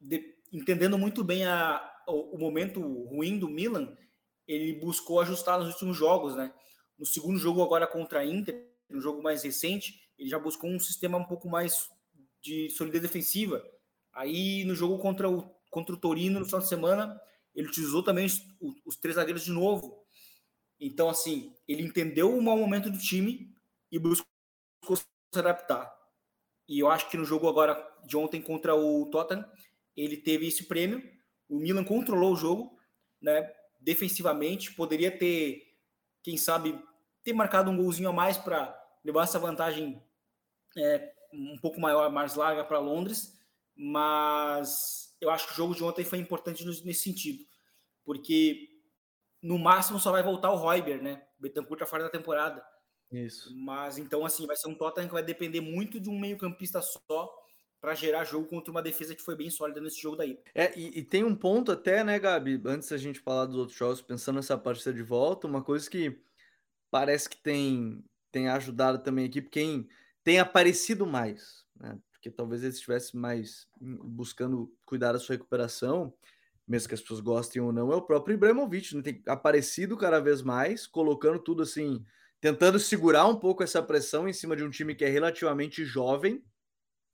de, entendendo muito bem a, o, o, momento ruim do Milan, ele buscou ajustar nos últimos jogos, né? No segundo jogo agora contra a Inter, no jogo mais recente, ele já buscou um sistema um pouco mais de solidez defensiva. Aí no jogo contra o, contra o Torino no final de semana, ele utilizou também os, os três zagueiros de novo. Então, assim, ele entendeu o mau momento do time e buscou se adaptar. E eu acho que no jogo agora de ontem contra o Tottenham, ele teve esse prêmio. O Milan controlou o jogo, né? Defensivamente, poderia ter, quem sabe, ter marcado um golzinho a mais para levar essa vantagem é, um pouco maior, mais larga para Londres, mas eu acho que o jogo de ontem foi importante nesse sentido, porque no máximo só vai voltar o Royber, né? O Betancourt tá fora da temporada. Isso. Mas então, assim, vai ser um Tottenham que vai depender muito de um meio-campista só para gerar jogo contra uma defesa que foi bem sólida nesse jogo daí. É, e, e, tem um ponto até, né, Gabi, antes da gente falar dos outros jogos, pensando nessa partida de volta, uma coisa que parece que tem, tem ajudado também a equipe, quem tem aparecido mais, né? Porque talvez ele estivesse mais buscando cuidar da sua recuperação, mesmo que as pessoas gostem ou não, é o próprio Ibrahimovic, né? tem aparecido cada vez mais, colocando tudo assim, tentando segurar um pouco essa pressão em cima de um time que é relativamente jovem.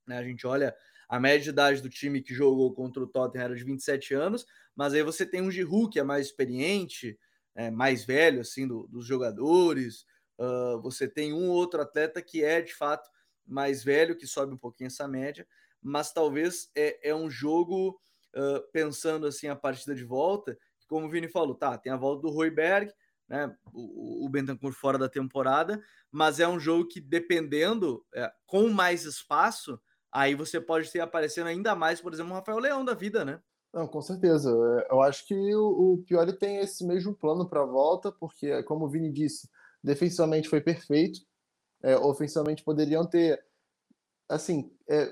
Né? A gente olha a média de idade do time que jogou contra o Tottenham era de 27 anos, mas aí você tem um Giroud que é mais experiente, é, mais velho assim do, dos jogadores. Uh, você tem um outro atleta que é de fato mais velho, que sobe um pouquinho essa média, mas talvez é, é um jogo uh, pensando assim a partida de volta, como o Vini falou, tá, tem a volta do Royberg, né, o, o Bentancur fora da temporada, mas é um jogo que dependendo, é, com mais espaço, aí você pode ter aparecendo ainda mais, por exemplo, o Rafael Leão da vida, né? Não, com certeza. É, eu acho que o, o Pioli tem esse mesmo plano para a volta, porque, como o Vini disse, defensivamente foi perfeito, é, ofensivamente poderiam ter assim, é,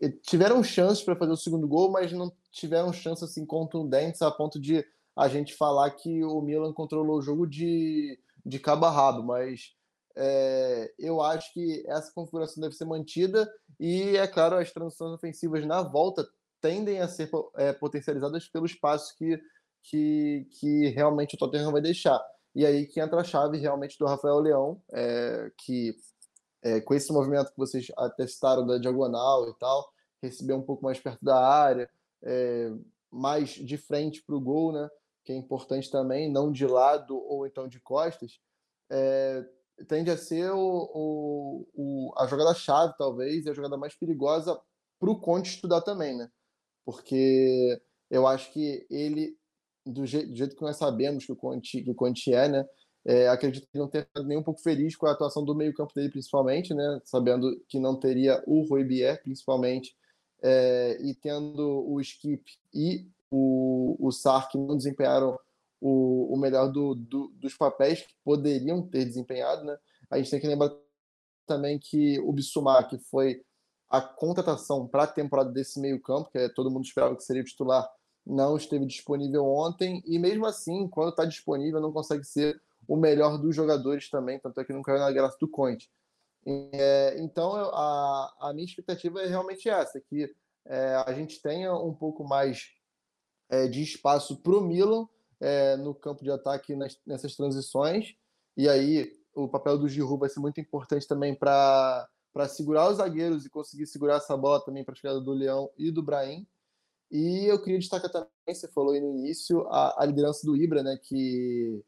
é, tiveram chances para fazer o segundo gol, mas não tiveram chances assim contundentes a ponto de a gente falar que o Milan controlou o jogo de, de cabo a rabo, mas é, eu acho que essa configuração deve ser mantida e, é claro, as transições ofensivas na volta tendem a ser é, potencializadas pelos passos que, que, que realmente o Tottenham vai deixar. E aí que entra a chave realmente do Rafael Leão, é, que é, com esse movimento que vocês atestaram da diagonal e tal, receber um pouco mais perto da área, é, mais de frente para o gol, né? Que é importante também, não de lado ou então de costas, é, tende a ser o, o, o a jogada-chave, talvez, e a jogada mais perigosa para o Conte estudar também, né? Porque eu acho que ele, do jeito, do jeito que nós sabemos que o Conte, que o Conte é, né? É, acredito que não tenha ficado nem um pouco feliz com a atuação do meio-campo dele, principalmente, né? Sabendo que não teria o Rui Bier, principalmente, é, e tendo o Skip e o, o Sar não desempenharam o, o melhor do, do, dos papéis que poderiam ter desempenhado, né? A gente tem que lembrar também que o Bissumar, que foi a contratação para a temporada desse meio-campo, que é, todo mundo esperava que seria titular, não esteve disponível ontem, e mesmo assim, quando está disponível, não consegue ser o melhor dos jogadores também, tanto é que não caiu na graça do Conte. É, então, a, a minha expectativa é realmente essa, que é, a gente tenha um pouco mais é, de espaço para o Milan é, no campo de ataque nas, nessas transições, e aí o papel do Giroud vai ser muito importante também para segurar os zagueiros e conseguir segurar essa bola também para a chegada do Leão e do Brahim. E eu queria destacar também, você falou aí no início, a, a liderança do Ibra, né, que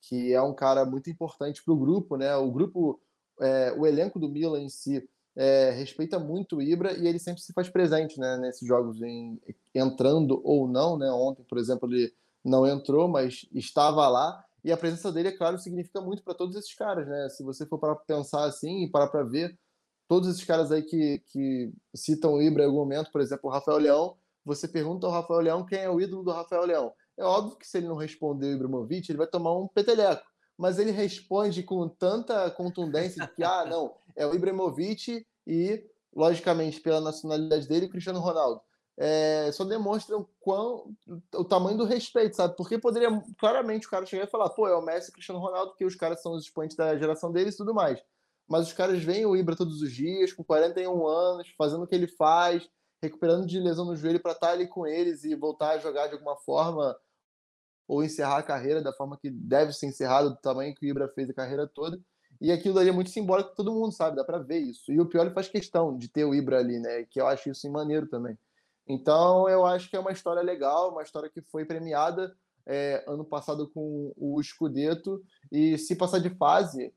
que é um cara muito importante para o grupo, né? O grupo, é, o elenco do Milan em si é, respeita muito o Ibra e ele sempre se faz presente, né? Nesses jogos, em, entrando ou não, né? Ontem, por exemplo, ele não entrou, mas estava lá e a presença dele, é claro, significa muito para todos esses caras, né? Se você for para pensar assim e parar para ver todos esses caras aí que, que citam o Ibra em algum momento, por exemplo, o Rafael Leão, você pergunta ao Rafael Leão quem é o ídolo do Rafael Leão. É óbvio que se ele não responder o Ibrahimovic, ele vai tomar um peteleco. Mas ele responde com tanta contundência que, ah, não, é o Ibrahimovic e, logicamente, pela nacionalidade dele, o Cristiano Ronaldo. É, só demonstra o, quão, o tamanho do respeito, sabe? Porque poderia claramente o cara chegar e falar, pô, é o Messi e Cristiano Ronaldo, porque os caras são os expoentes da geração deles e tudo mais. Mas os caras veem o Ibra todos os dias, com 41 anos, fazendo o que ele faz, recuperando de lesão no joelho para estar tá ali com eles e voltar a jogar de alguma forma ou encerrar a carreira da forma que deve ser encerrado, do tamanho que o Ibra fez a carreira toda. E aquilo ali é muito simbólico, todo mundo sabe, dá para ver isso. E o Pioli faz questão de ter o Ibra ali, né? Que eu acho isso maneiro também. Então, eu acho que é uma história legal, uma história que foi premiada é, ano passado com o Scudetto. E se passar de fase,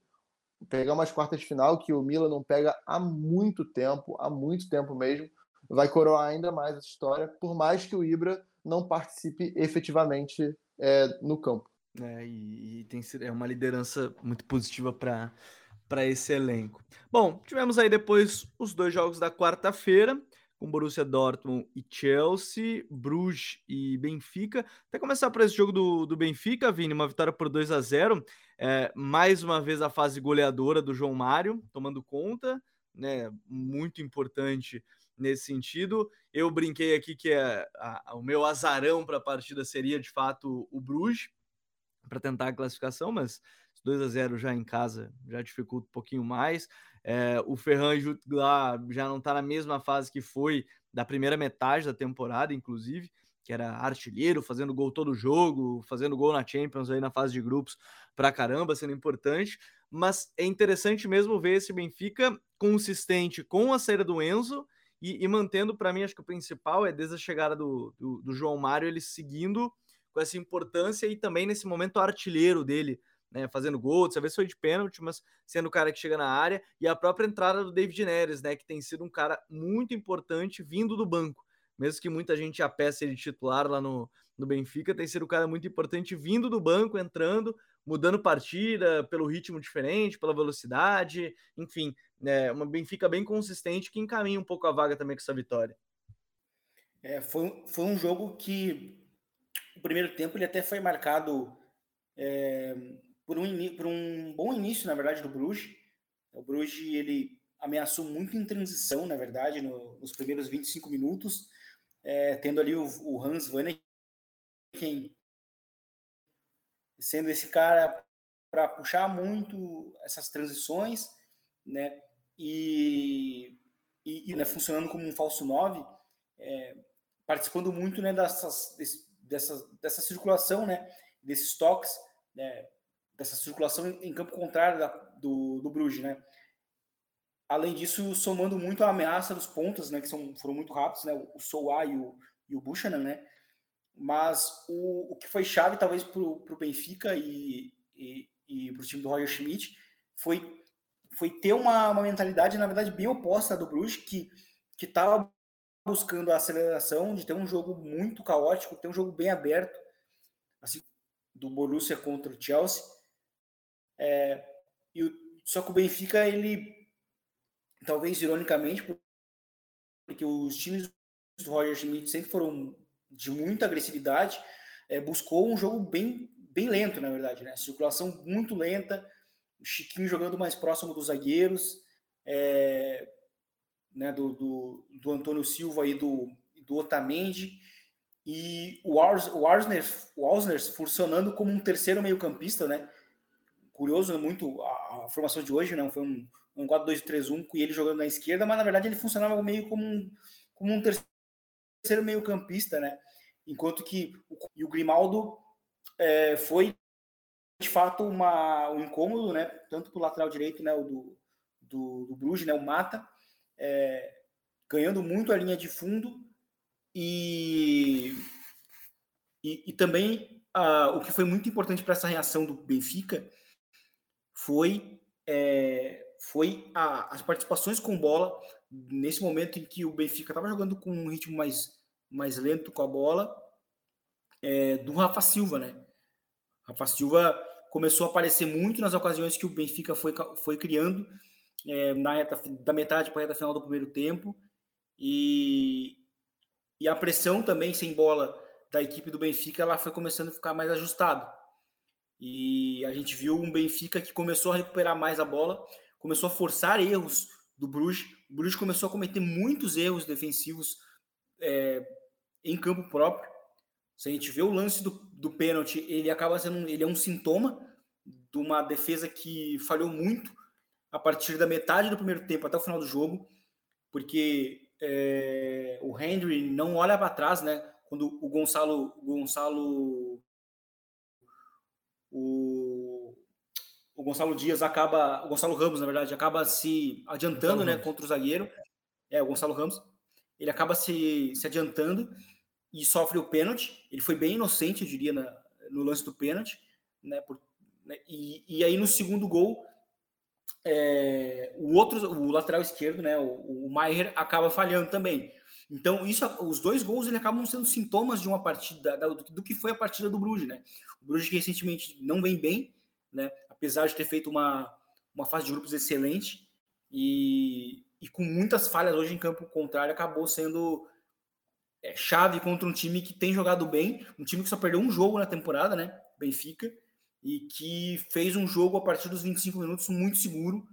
pegar umas quartas de final, que o Milan não pega há muito tempo, há muito tempo mesmo, vai coroar ainda mais essa história, por mais que o Ibra não participe efetivamente é, no campo. É, e, e tem é uma liderança muito positiva para para esse elenco. Bom, tivemos aí depois os dois jogos da quarta-feira, com Borussia Dortmund e Chelsea, Bruges e Benfica. Até começar por esse jogo do, do Benfica, Vini, uma vitória por 2 a 0 é, Mais uma vez a fase goleadora do João Mário, tomando conta, né? Muito importante nesse sentido. Eu brinquei aqui que é, a, o meu azarão para a partida seria de fato o Bruges para tentar a classificação, mas 2 a 0 já em casa já dificulta um pouquinho mais. É, o Ferran lá já não está na mesma fase que foi da primeira metade da temporada, inclusive, que era artilheiro, fazendo gol todo jogo, fazendo gol na Champions aí na fase de grupos para caramba, sendo importante. Mas é interessante mesmo ver esse Benfica consistente com a saída do Enzo e, e mantendo, para mim, acho que o principal é desde a chegada do, do, do João Mário, ele seguindo com essa importância e também nesse momento artilheiro dele, né, fazendo gol, dessa vez foi de pênalti, mas sendo o cara que chega na área, e a própria entrada do David Neres, né, que tem sido um cara muito importante vindo do banco. Mesmo que muita gente apeça ele titular lá no, no Benfica, tem sido um cara muito importante vindo do banco, entrando, mudando partida pelo ritmo diferente, pela velocidade, enfim, é uma Benfica bem consistente que encaminha um pouco a vaga também com essa vitória. É, foi, foi um jogo que o primeiro tempo ele até foi marcado é, por, um, por um bom início, na verdade, do Bruges. O Bruges ele ameaçou muito em transição, na verdade, no, nos primeiros 25 minutos, é, tendo ali o, o Hans Vanneken sendo esse cara para puxar muito essas transições, né? E, e, e né, funcionando como um falso 9, é, participando muito né, dessas, dessa, dessa circulação, né, desses toques, né, dessa circulação em campo contrário da, do, do Bruges, né. Além disso, somando muito a ameaça dos pontos, né, que são, foram muito rápidos, né, o Souá e o, e o Buchanan, né, mas o, o que foi chave talvez para o Benfica e, e, e para o time do Roger Schmidt foi, foi ter uma, uma mentalidade, na verdade, bem oposta do Bruges, que estava buscando a aceleração, de ter um jogo muito caótico, ter um jogo bem aberto, assim, do Borussia contra o Chelsea. É, e o, só que o Benfica, ele, talvez ironicamente, porque os times do Roger Schmidt sempre foram de muita agressividade, é, buscou um jogo bem, bem lento, na verdade, né? Circulação muito lenta, o Chiquinho jogando mais próximo dos zagueiros, é, né, do, do, do, Antônio Silva e do, do Otamendi, e o, Ars, o, Arsner, o funcionando como um terceiro meio-campista, né? Curioso muito a, a, formação de hoje, né? Foi um, um 4-2-3-1 com ele jogando na esquerda, mas na verdade ele funcionava meio como um, como um terceiro meio-campista, né? Enquanto que o, o Grimaldo é, foi de fato uma, um incômodo, né? Tanto para o lateral direito, né? O do, do, do Bruges, né? O Mata, é, ganhando muito a linha de fundo e, e, e também o que foi muito importante para essa reação do Benfica foi, é, foi a, as participações com bola nesse momento em que o Benfica estava jogando com um ritmo mais, mais lento com a bola é, do Rafa Silva, né? Rafa Silva começou a aparecer muito nas ocasiões que o Benfica foi, foi criando é, na reta, da metade para a reta final do primeiro tempo. E, e a pressão também sem bola da equipe do Benfica ela foi começando a ficar mais ajustada. E a gente viu um Benfica que começou a recuperar mais a bola, começou a forçar erros do Bruges. O Bruges começou a cometer muitos erros defensivos é, em campo próprio. Se a gente vê o lance do, do pênalti, ele acaba sendo ele é um sintoma de uma defesa que falhou muito a partir da metade do primeiro tempo até o final do jogo, porque é, o Henry não olha para trás, né? Quando o Gonçalo, o Gonçalo, o, o Gonçalo Dias acaba, o Gonçalo Ramos, na verdade, acaba se adiantando, né, contra o zagueiro. É, o Gonçalo Ramos. Ele acaba se, se adiantando e sofre o pênalti. Ele foi bem inocente, eu diria, na, no lance do pênalti, né? Por, né e, e aí no segundo gol é, o outro, o lateral esquerdo, né, o, o Maier acaba falhando também. Então, isso, os dois gols ele acabam sendo sintomas de uma partida, do, do que foi a partida do Bruges, né? O Bruges que recentemente não vem bem, né? Apesar de ter feito uma, uma fase de grupos excelente e, e com muitas falhas hoje em campo contrário, acabou sendo é, chave contra um time que tem jogado bem, um time que só perdeu um jogo na temporada, né? Benfica, e que fez um jogo a partir dos 25 minutos muito seguro,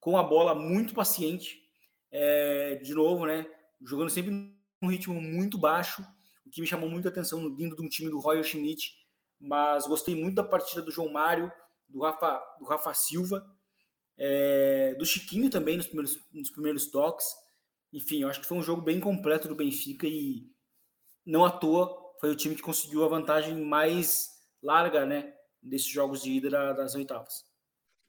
com a bola muito paciente, é, de novo, né? Jogando sempre num ritmo muito baixo, o que me chamou muita atenção vindo de um time do Royal Schmidt, mas gostei muito da partida do João Mário, do Rafa, do Rafa Silva, é, do Chiquinho também nos primeiros, nos primeiros toques. Enfim, eu acho que foi um jogo bem completo do Benfica e não à toa foi o time que conseguiu a vantagem mais larga, né? Desses jogos de ida das oitavas.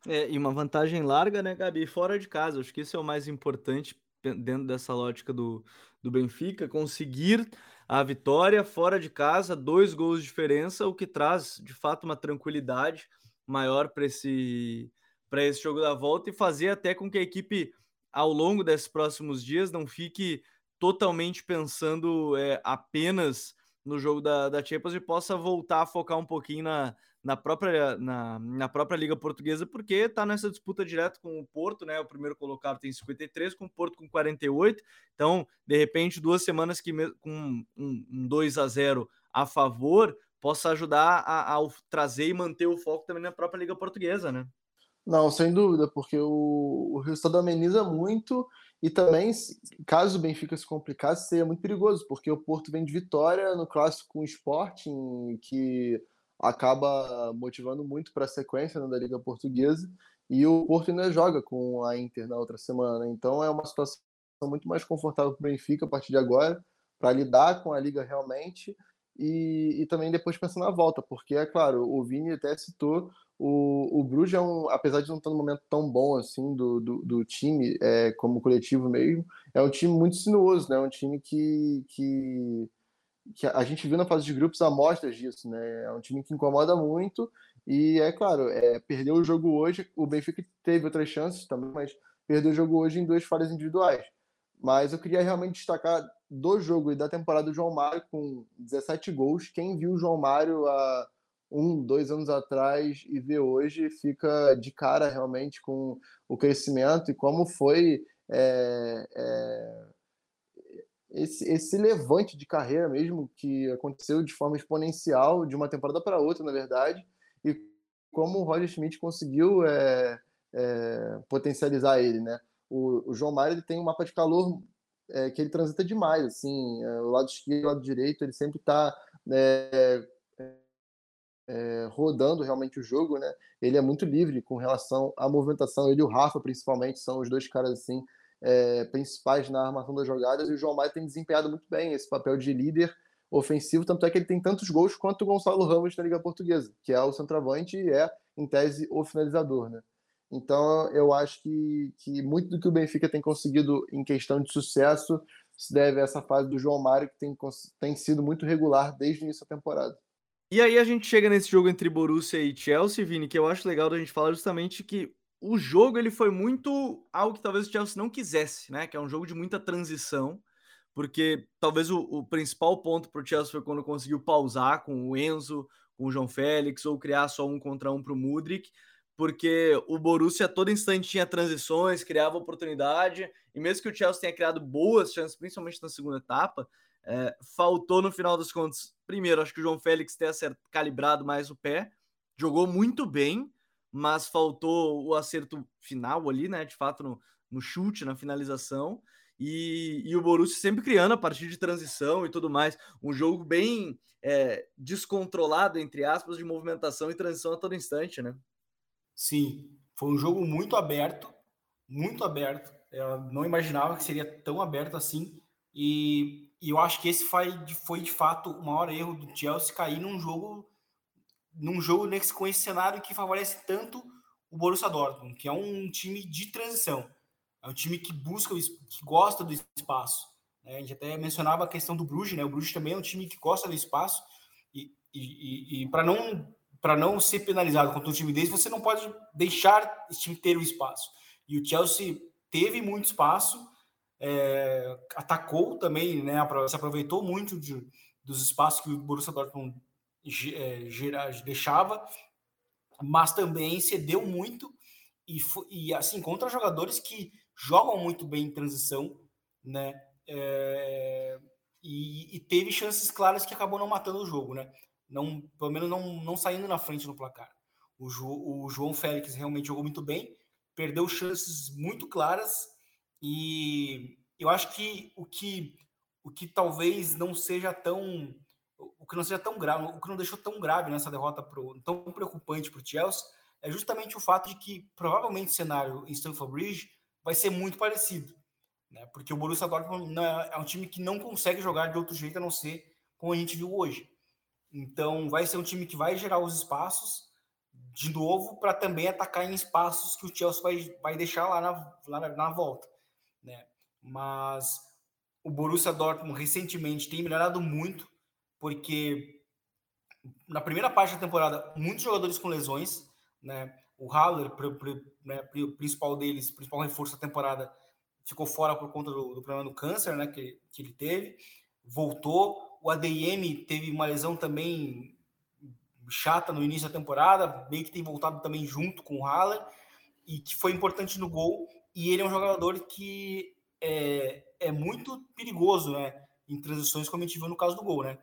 É, e uma vantagem larga, né, Gabi? Fora de casa. Acho que isso é o mais importante dentro dessa lógica do, do Benfica, conseguir a vitória fora de casa, dois gols de diferença, o que traz de fato uma tranquilidade maior para esse, esse jogo da volta e fazer até com que a equipe, ao longo desses próximos dias, não fique totalmente pensando é, apenas no jogo da, da Champions e possa voltar a focar um pouquinho na, na própria, na, na própria Liga Portuguesa, porque está nessa disputa direto com o Porto, né? O primeiro colocado tem 53, com o Porto com 48. Então, de repente, duas semanas que com um, um 2 a 0 a favor possa ajudar a, a trazer e manter o foco também na própria Liga Portuguesa, né? Não, sem dúvida, porque o, o resultado ameniza muito e também, caso o Benfica se complicasse, seria muito perigoso, porque o Porto vem de vitória no clássico com o Sporting, que acaba motivando muito para a sequência né, da Liga Portuguesa. E o Porto ainda joga com a Inter na outra semana. Então é uma situação muito mais confortável para o Benfica a partir de agora, para lidar com a Liga realmente. E, e também depois pensar na volta, porque é claro, o Vini até citou, o, o Bruges é um, apesar de não estar num momento tão bom assim do, do, do time, é, como coletivo mesmo, é um time muito sinuoso, né? É um time que, que que a gente viu na fase de grupos amostras disso, né? É um time que incomoda muito e é claro, é, perdeu o jogo hoje. O Benfica teve outras chances também, mas perdeu o jogo hoje em duas falhas individuais. Mas eu queria realmente destacar do jogo e da temporada do João Mário com 17 gols. Quem viu o João Mário há um, dois anos atrás e vê hoje fica de cara realmente com o crescimento e como foi é, é, esse, esse levante de carreira mesmo que aconteceu de forma exponencial de uma temporada para outra, na verdade, e como o Roger Schmidt conseguiu é, é, potencializar ele, né? O, o João Mário ele tem um mapa de calor é, que ele transita demais, assim, o lado esquerdo, o lado direito, ele sempre está é, é, rodando realmente o jogo, né? Ele é muito livre com relação à movimentação. Ele e o Rafa, principalmente, são os dois caras assim é, principais na armação das jogadas, e o João Maia tem desempenhado muito bem esse papel de líder ofensivo, tanto é que ele tem tantos gols quanto o Gonçalo Ramos na Liga Portuguesa, que é o centroavante e é, em tese, o finalizador, né? Então, eu acho que, que muito do que o Benfica tem conseguido em questão de sucesso se deve a essa fase do João Mário, que tem, tem sido muito regular desde o início da temporada. E aí a gente chega nesse jogo entre Borussia e Chelsea, Vini, que eu acho legal da gente falar justamente que o jogo ele foi muito algo que talvez o Chelsea não quisesse, né? Que é um jogo de muita transição, porque talvez o, o principal ponto para o Chelsea foi quando conseguiu pausar com o Enzo, com o João Félix, ou criar só um contra um para o Mudrik, porque o Borussia a todo instante tinha transições, criava oportunidade, e mesmo que o Chelsea tenha criado boas chances, principalmente na segunda etapa, é, faltou no final dos contos. Primeiro, acho que o João Félix ter calibrado mais o pé, jogou muito bem, mas faltou o acerto final ali, né? De fato, no, no chute, na finalização. E, e, o Borussia sempre criando a partir de transição e tudo mais. Um jogo bem é, descontrolado, entre aspas, de movimentação e transição a todo instante, né? Sim, foi um jogo muito aberto, muito aberto. Eu não imaginava que seria tão aberto assim. E, e eu acho que esse foi, foi de fato o maior erro do Chelsea cair num jogo num jogo nesse, com esse cenário que favorece tanto o Borussia Dortmund, que é um time de transição. É um time que busca, que gosta do espaço. Né? A gente até mencionava a questão do Bruges, né? O Bruges também é um time que gosta do espaço e, e, e para não para não ser penalizado contra um time desse, você não pode deixar esse time ter o espaço. E o Chelsea teve muito espaço, é, atacou também, né? Se aproveitou muito de, dos espaços que o Borussia Dortmund é, deixava, mas também cedeu muito e, e assim contra jogadores que jogam muito bem em transição, né? É, e, e, teve chances claras que acabou não matando o jogo, né? Não, pelo menos não, não saindo na frente no placar. O, jo, o João Félix realmente jogou muito bem, perdeu chances muito claras e eu acho que o que o que talvez não seja tão o que não seja tão grave, o que não deixou tão grave nessa derrota pro, tão preocupante para o Chelsea é justamente o fato de que provavelmente o cenário em Stamford Bridge vai ser muito parecido, né? Porque o Borussia Dortmund é, é um time que não consegue jogar de outro jeito a não ser como a gente viu hoje. Então, vai ser um time que vai gerar os espaços de novo para também atacar em espaços que o Chelsea vai, vai deixar lá na, lá na volta, né? Mas o Borussia Dortmund recentemente tem melhorado muito, porque na primeira parte da temporada, muitos jogadores com lesões, né? O Haller, né, principal deles, principal reforço da temporada, ficou fora por conta do, do problema do câncer, né? Que, que ele teve, voltou. O ADM teve uma lesão também chata no início da temporada, meio que tem voltado também junto com o Haller, e que foi importante no gol. E ele é um jogador que é, é muito perigoso, né? Em transições, como a gente viu no caso do gol, né?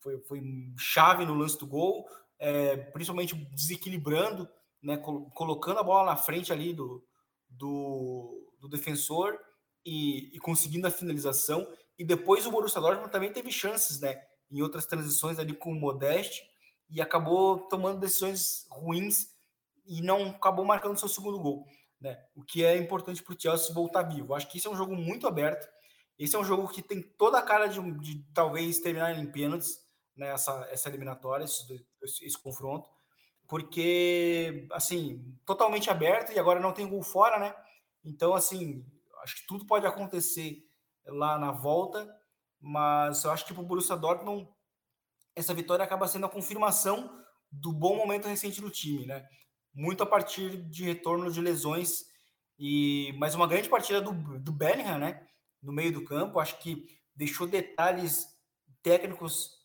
Foi, foi chave no lance do gol, é, principalmente desequilibrando, né? Colocando a bola na frente ali do, do, do defensor e, e, conseguindo a finalização. E depois o Borussia Dortmund também teve chances, né? Em outras transições ali com o Modeste e acabou tomando decisões ruins e não acabou marcando seu segundo gol né? O que é importante para o Chelsea voltar vivo. Acho que isso é um jogo muito aberto. Esse é um jogo que tem toda a cara de, de talvez terminar em pênaltis, né? Essa, essa eliminatória, esse, esse, esse, confronto, porque assim totalmente aberto e agora não tem gol fora, né? Então assim acho que tudo pode acontecer lá na volta, mas eu acho que para o Borussia Dortmund essa vitória acaba sendo a confirmação do bom momento recente do time, né? muito a partir de retorno de lesões e mais uma grande partida do, do Bellingham, né? No meio do campo, acho que deixou detalhes técnicos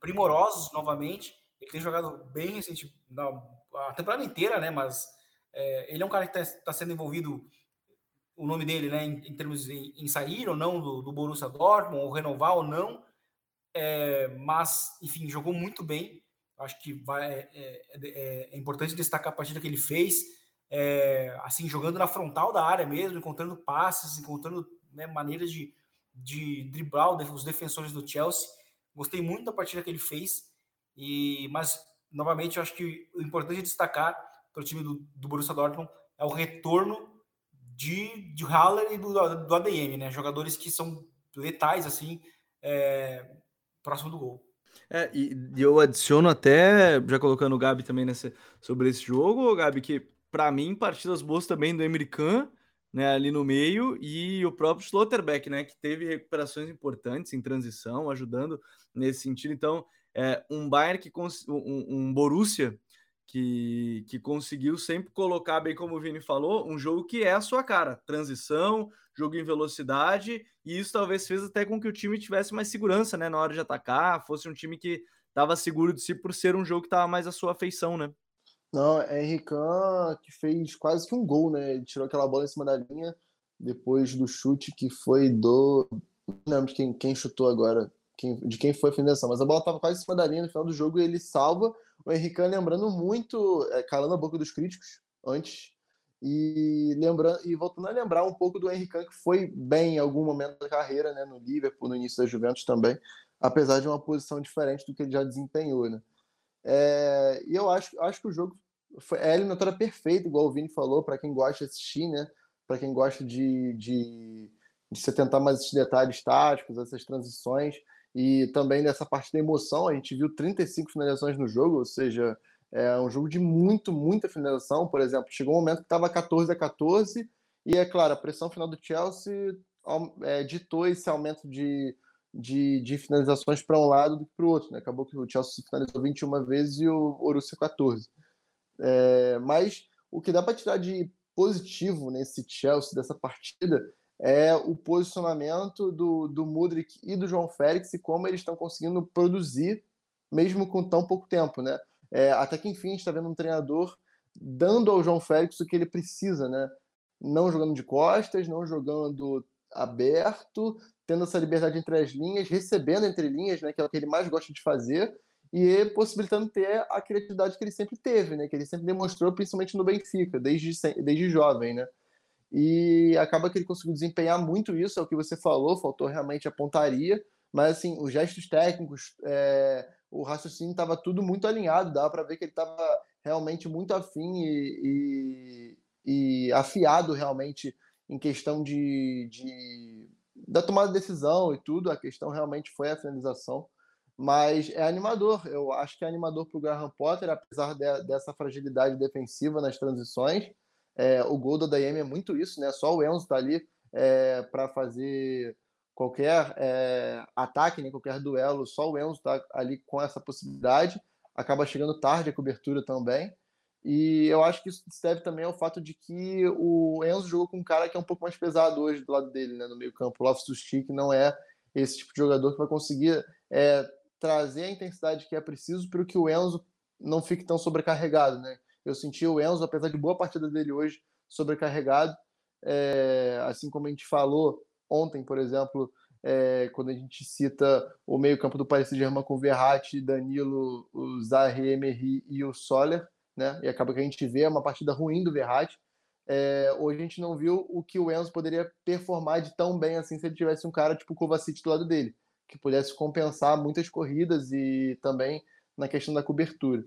primorosos novamente. Ele tem jogado bem recente a temporada inteira, né? Mas é, ele é um cara que está tá sendo envolvido o nome dele, né? Em, em termos de em sair ou não do, do Borussia Dortmund, ou renovar ou não. É, mas, enfim, jogou muito bem. Acho que vai, é, é, é, é, importante destacar a partida que ele fez, é, assim, jogando na frontal da área mesmo, encontrando passes, encontrando né, maneiras de, de driblar os defensores do Chelsea. Gostei muito da partida que ele fez, e mas, novamente, eu acho que o importante é destacar para o time do, do Borussia Dortmund é o retorno de, de Haller e do, do ADM, né? Jogadores que são letais, assim, é, próximo do gol. É, e, e eu adiciono até, já colocando o Gabi também nessa, sobre esse jogo, Gabi, que para mim, partidas boas também do American, né, ali no meio, e o próprio Slotterbeck, né, que teve recuperações importantes em transição, ajudando nesse sentido. Então, é, um Bayern que um, um Borussia que, que conseguiu sempre colocar, bem como o Vini falou, um jogo que é a sua cara, transição, jogo em velocidade, e isso talvez fez até com que o time tivesse mais segurança, né, na hora de atacar, fosse um time que estava seguro de si por ser um jogo que estava mais à sua afeição, né? Não, é Henrican que fez quase que um gol, né? Ele tirou aquela bola em cima da linha depois do chute que foi do. Não lembro de quem, quem chutou agora, quem, de quem foi a finalização, mas a bola estava quase em cima da linha no final do jogo e ele salva. O Henrican lembrando muito, é, calando a boca dos críticos antes e lembrando e voltando a lembrar um pouco do Henrique que foi bem em algum momento da carreira, né, no Liverpool, no início da Juventus também, apesar de uma posição diferente do que ele já desempenhou, né? É, e eu acho, acho que o jogo foi é a eliminatória perfeita, igual o Vini falou, para quem gosta de assistir, né? para quem gosta de, de, de se atentar mais esses detalhes táticos, essas transições, e também nessa parte da emoção, a gente viu 35 finalizações no jogo, ou seja, é um jogo de muito, muita finalização. Por exemplo, chegou um momento que estava 14 a 14, e é claro, a pressão final do Chelsea é, ditou esse aumento de, de, de finalizações para um lado do que para o outro. Né? Acabou que o Chelsea finalizou 21 vezes e o Borussia 14. É, mas o que dá para tirar de positivo nesse Chelsea, dessa partida, é o posicionamento do, do Mudrik e do João Félix e como eles estão conseguindo produzir, mesmo com tão pouco tempo. Né? É, até que enfim, está vendo um treinador dando ao João Félix o que ele precisa, né? não jogando de costas, não jogando aberto, tendo essa liberdade entre as linhas, recebendo entre linhas, né, que é o que ele mais gosta de fazer, e possibilitando ter a criatividade que ele sempre teve, né? Que ele sempre demonstrou, principalmente no Benfica, desde, desde jovem, né? E acaba que ele conseguiu desempenhar muito isso, é o que você falou, faltou realmente a pontaria, mas assim, os gestos técnicos, é, o raciocínio estava tudo muito alinhado, dava para ver que ele estava realmente muito afim e, e, e, afiado realmente em questão de, de da tomada de decisão e tudo, a questão realmente foi a finalização mas é animador. Eu acho que é animador para o Graham Potter, apesar de, dessa fragilidade defensiva nas transições. É, o gol do Dayemi é muito isso, né? Só o Enzo está ali é, para fazer qualquer é, ataque, né? qualquer duelo. Só o Enzo está ali com essa possibilidade. Acaba chegando tarde a cobertura também. E eu acho que isso deve também ao fato de que o Enzo jogou com um cara que é um pouco mais pesado hoje do lado dele, né? no meio campo. O Loftus-Cheek não é esse tipo de jogador que vai conseguir é, trazer a intensidade que é preciso para que o Enzo não fique tão sobrecarregado, né? Eu senti o Enzo, apesar de boa partida dele hoje, sobrecarregado, é, assim como a gente falou ontem, por exemplo, é, quando a gente cita o meio-campo do Paris Saint-Germain com Verratti, Danilo, o Zahi, Emery e o Soler, né? E acaba que a gente vê uma partida ruim do Verratti. É, hoje a gente não viu o que o Enzo poderia performar de tão bem assim se ele tivesse um cara tipo o Kovacic do lado dele que pudesse compensar muitas corridas e também na questão da cobertura.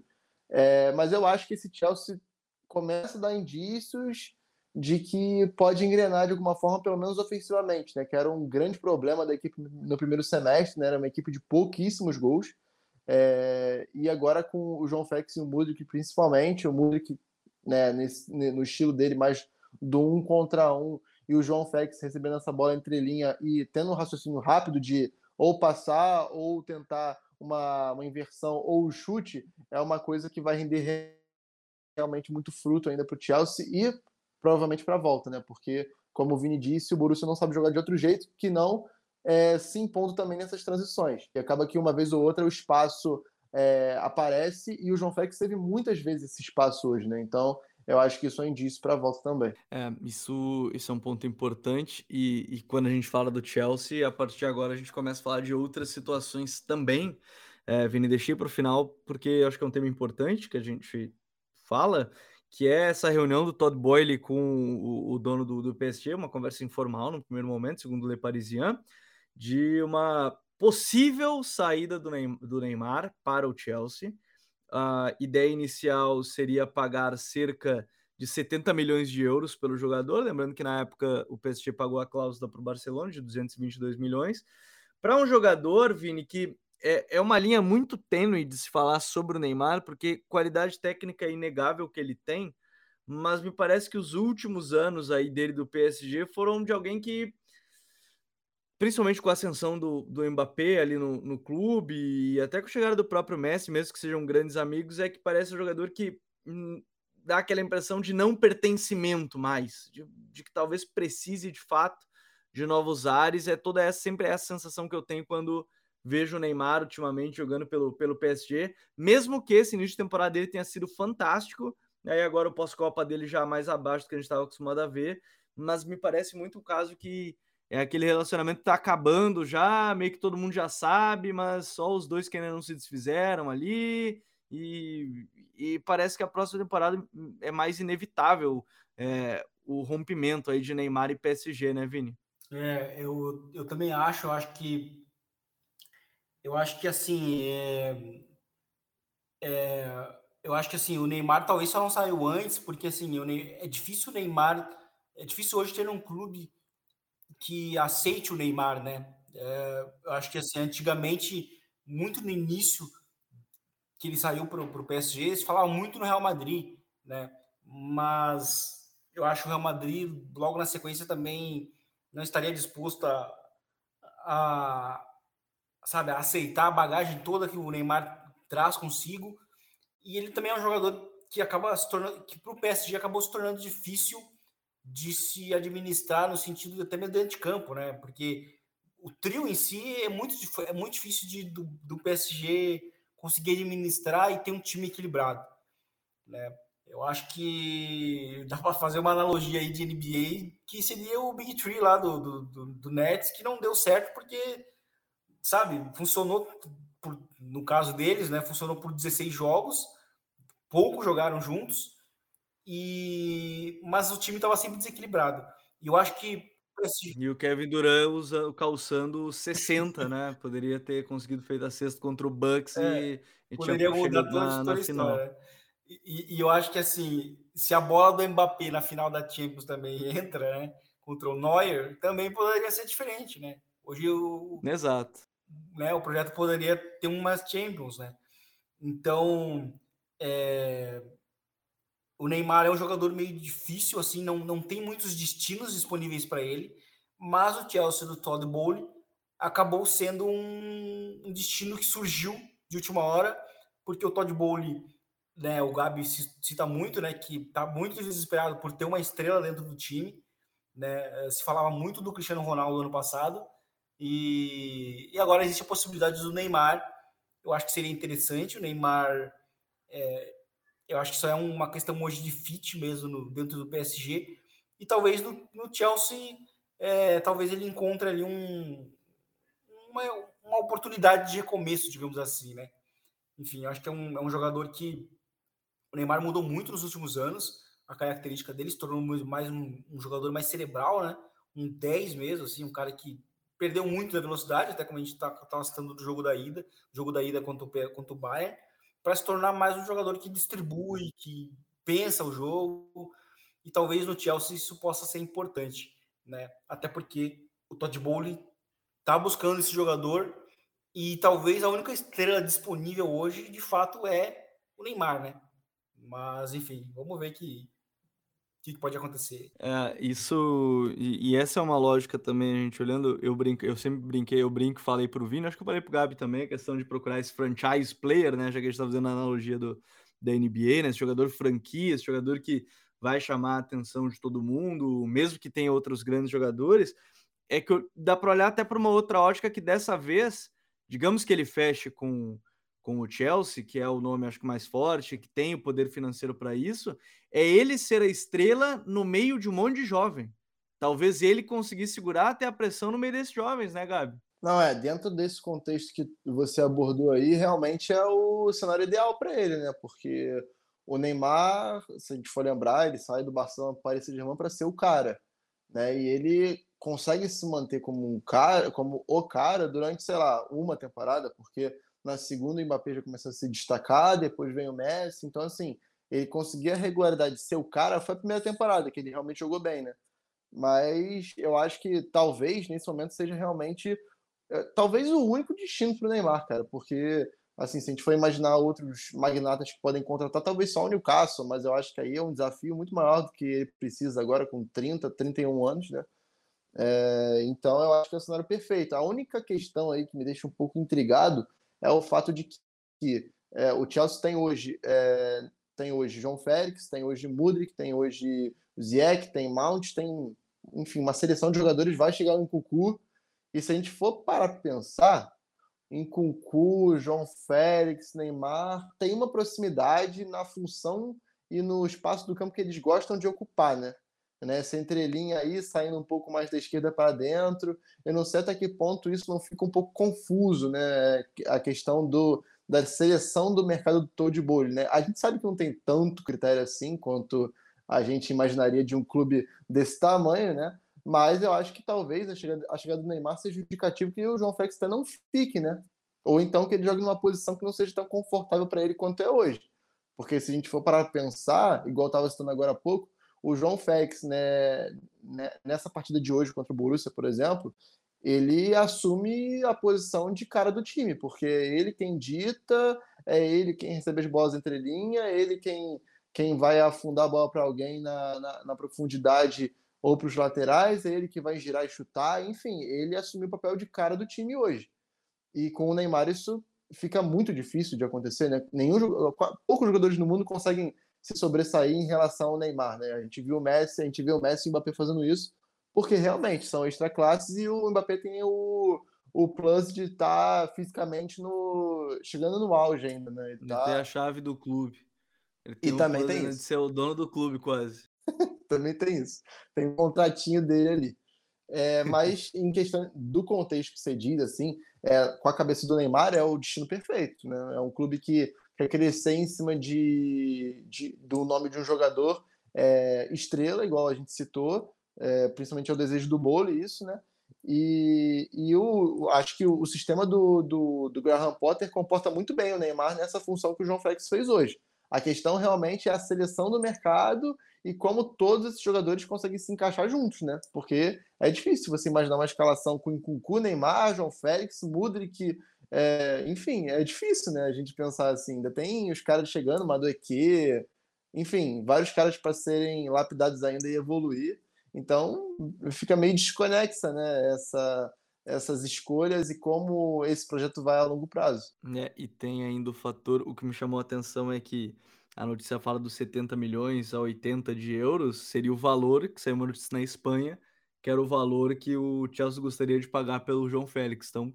É, mas eu acho que esse Chelsea começa a dar indícios de que pode engrenar de alguma forma, pelo menos ofensivamente, né? Que era um grande problema da equipe no primeiro semestre, né? Era uma equipe de pouquíssimos gols. É, e agora com o João Félix e o Mudrik, principalmente, o Mudrik né, nesse, no estilo dele mais do um contra um, e o João Félix recebendo essa bola entre linha e tendo um raciocínio rápido de ou passar, ou tentar uma, uma inversão, ou o chute, é uma coisa que vai render realmente muito fruto ainda para o Chelsea e provavelmente para a volta, né? Porque, como o Vini disse, o Borussia não sabe jogar de outro jeito que não é, se impondo também nessas transições. E acaba que uma vez ou outra o espaço é, aparece e o João Félix teve muitas vezes esse espaço hoje, né? Então eu acho que isso é um indício para a volta também. É, isso, isso é um ponto importante. E, e, quando a gente fala do Chelsea, a partir de agora a gente começa a falar de outras situações também. É, Vini, deixei para o final, porque acho que é um tema importante que a gente fala, que é essa reunião do Todd Boyle com o, o dono do, do, PSG, uma conversa informal no primeiro momento, segundo o Le Parisien, de uma possível saída do Neymar, do Neymar para o Chelsea a ideia inicial seria pagar cerca de 70 milhões de euros pelo jogador, lembrando que na época o PSG pagou a cláusula para o Barcelona de 222 milhões. Para um jogador, Vini, que é, é uma linha muito tênue de se falar sobre o Neymar, porque qualidade técnica é inegável que ele tem, mas me parece que os últimos anos aí dele do PSG foram de alguém que principalmente com a ascensão do, do Mbappé ali no, no clube e até com a chegada do próprio Messi, mesmo que sejam grandes amigos, é que parece um jogador que hum, dá aquela impressão de não pertencimento mais, de, de, que talvez precise de fato de novos ares. É toda essa sempre essa sensação que eu tenho quando vejo o Neymar ultimamente jogando pelo, pelo PSG, mesmo que esse início de temporada dele tenha sido fantástico, aí agora o pós-copa dele já mais abaixo do que a gente estava acostumado a ver, mas me parece muito o caso que é aquele relacionamento que tá acabando já, meio que todo mundo já sabe, mas só os dois que ainda não se desfizeram ali. E, e parece que a próxima temporada é mais inevitável é, o rompimento aí de Neymar e PSG, né, Vini? É, eu, eu também acho, eu acho que eu acho que assim é, é, eu acho que assim o Neymar talvez só não saiu antes, porque assim é difícil o Neymar é difícil hoje ter um clube que aceite o Neymar, né? É, eu acho que assim, antigamente, muito no início que ele saiu para o PSG, se falava muito no Real Madrid, né? Mas eu acho que o Real Madrid, logo na sequência, também não estaria disposto a, a sabe, a aceitar a bagagem toda que o Neymar traz consigo. E ele também é um jogador que acaba se tornando, que para o PSG acabou se tornando difícil de se administrar no sentido até mesmo dentro de campo, né? Porque o trio em si é muito, é muito difícil de, do, do PSG conseguir administrar e ter um time equilibrado, né? Eu acho que dá para fazer uma analogia aí de NBA que seria o Big Tree lá do, do, do, do Nets, que não deu certo porque, sabe, funcionou, por, no caso deles, né, funcionou por 16 jogos, pouco jogaram juntos, e mas o time estava sempre desequilibrado. E eu acho que e o Kevin Durant usa, calçando 60, né? Poderia ter conseguido feito a sexta contra o Bucks é, e, e poderia mudar na, a final. E, e, eu acho que assim, se a bola do Mbappé na final da Champions também entra, né? Contra o Neuer, também poderia ser diferente, né? Hoje o. Exato. Né, o projeto poderia ter umas Champions, né? Então, é, o Neymar é um jogador meio difícil, assim, não, não tem muitos destinos disponíveis para ele, mas o Chelsea do Todd Bowley acabou sendo um, um, destino que surgiu de última hora, porque o Todd Bowley, né, o Gabi cita muito, né, que está muito desesperado por ter uma estrela dentro do time, né, se falava muito do Cristiano Ronaldo ano passado, e, e agora existe a possibilidade do Neymar, eu acho que seria interessante, o Neymar é, eu acho que isso é uma questão hoje de fit mesmo no, dentro do PSG. E talvez no, no Chelsea, é, talvez ele encontre ali um, uma, uma oportunidade de recomeço, digamos assim, né? Enfim, acho que é um, é um jogador que o Neymar mudou muito nos últimos anos. A característica dele se tornou mais um, um jogador mais cerebral, né? Um 10 mesmo, assim, um cara que perdeu muito na velocidade, até como a gente estava tá, citando do jogo da ida, jogo da ida contra o, contra o Bayern para se tornar mais um jogador que distribui, que pensa o jogo, e talvez no Chelsea isso possa ser importante, né? Até porque o Todd Bowley está buscando esse jogador e talvez a única estrela disponível hoje, de fato, é o Neymar, né? Mas enfim, vamos ver que o que, pode acontecer? É, isso. E, e, essa é uma lógica também, a gente olhando. Eu brinco, eu sempre brinquei, eu brinco, falei pro Vini, acho que eu falei pro Gabi também, a questão de procurar esse franchise player, né? Já que a gente tá fazendo a analogia do, da NBA, né? Esse jogador franquia, esse jogador que vai chamar a atenção de todo mundo, mesmo que tenha outros grandes jogadores. É que dá para olhar até para uma outra ótica que dessa vez, digamos que ele feche com com o Chelsea, que é o nome acho que mais forte, que tem o poder financeiro para isso, é ele ser a estrela no meio de um monte de jovem. Talvez ele conseguisse segurar até a pressão no meio desses jovens, né, Gabi? Não, é, dentro desse contexto que você abordou aí, realmente é o cenário ideal para ele, né? Porque o Neymar, se a gente for lembrar, ele sai do Barcelona para Paris Saint-Germain para ser o cara, né? E ele consegue se manter como um cara, como o cara durante, sei lá, uma temporada, porque na segunda o Mbappé já começou a se destacar, depois vem o Messi, então assim, ele conseguia a regularidade de ser o cara, foi a primeira temporada que ele realmente jogou bem, né? Mas eu acho que talvez nesse momento seja realmente é, talvez o único destino para o Neymar, cara, porque assim, se a gente for imaginar outros magnatas que podem contratar, talvez só o Newcastle, mas eu acho que aí é um desafio muito maior do que ele precisa agora com 30, 31 anos, né? É, então eu acho que é o cenário perfeito. A única questão aí que me deixa um pouco intrigado é o fato de que é, o Chelsea tem hoje é, tem hoje João Félix, tem hoje Mudrik, tem hoje Ziyech, tem Mount, tem enfim uma seleção de jogadores vai chegar em Cucu e se a gente for para pensar em Cucu, João Félix, Neymar, tem uma proximidade na função e no espaço do campo que eles gostam de ocupar, né? Né? Essa entrelinha aí saindo um pouco mais da esquerda para dentro. Eu não sei até que ponto isso não fica um pouco confuso, né? A questão do, da seleção do mercado do Toad Bowl, né? A gente sabe que não tem tanto critério assim quanto a gente imaginaria de um clube desse tamanho, né? Mas eu acho que talvez a chegada, a chegada do Neymar seja indicativo que o João Félix não fique, né? Ou então que ele jogue numa posição que não seja tão confortável para ele quanto é hoje. Porque se a gente for para pensar, igual estava citando agora há pouco, o João Félix, né, né, nessa partida de hoje contra o Borussia, por exemplo, ele assume a posição de cara do time, porque é ele quem dita, é ele quem recebe as bolas entre linha, é ele quem, quem vai afundar a bola para alguém na, na, na, profundidade ou para os laterais, é ele que vai girar e chutar, enfim, ele assumiu o papel de cara do time hoje. E com o Neymar isso fica muito difícil de acontecer, né? Nenhum, poucos jogadores no mundo conseguem se sobressair em relação ao Neymar, né? A gente viu o Messi, a gente vê o Messi e o Mbappé fazendo isso, porque realmente são extra classes e o Mbappé tem o, o plus de estar tá fisicamente no chegando no auge ainda, né? Ele, tá... tem a chave do clube. Ele tem e também tem isso. de ser o dono do clube quase. também tem isso. Tem um contratinho dele ali. É, mas em questão do contexto que você diz, assim, é, com a cabeça do Neymar é o destino perfeito, né? É um clube que quer crescer em cima de, de do nome de um jogador é, estrela, igual a gente citou, é, principalmente é o desejo do bolo isso, né? E, e eu acho que o, o sistema do, do, do, Graham Potter comporta muito bem o Neymar nessa função que o João Félix fez hoje. A questão realmente é a seleção do mercado e como todos esses jogadores conseguem se encaixar juntos, né? Porque é difícil você imaginar uma escalação com Nkunku, Neymar, João Félix, Mudrik, é, enfim, é difícil, né? A gente pensar assim. Ainda tem os caras chegando, Madueque, enfim, vários caras para serem lapidados ainda e evoluir. Então, fica meio desconexa, né? Essa, essas escolhas e como esse projeto vai a longo prazo. É, e tem ainda o fator, o que me chamou a atenção é que a notícia fala dos 70 milhões a 80 de euros, seria o valor que saiu uma notícia na Espanha, que era o valor que o Chelsea gostaria de pagar pelo João Félix. Então,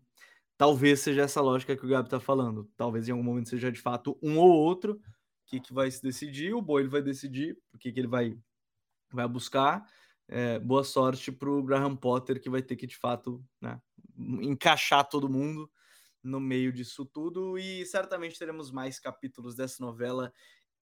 talvez seja essa lógica que o Gabi está falando. Talvez em algum momento seja de fato um ou outro que, que vai se decidir, o Boi vai decidir o que, que ele vai, vai buscar é, boa sorte para o Graham Potter, que vai ter que, de fato, né, encaixar todo mundo no meio disso tudo. E certamente teremos mais capítulos dessa novela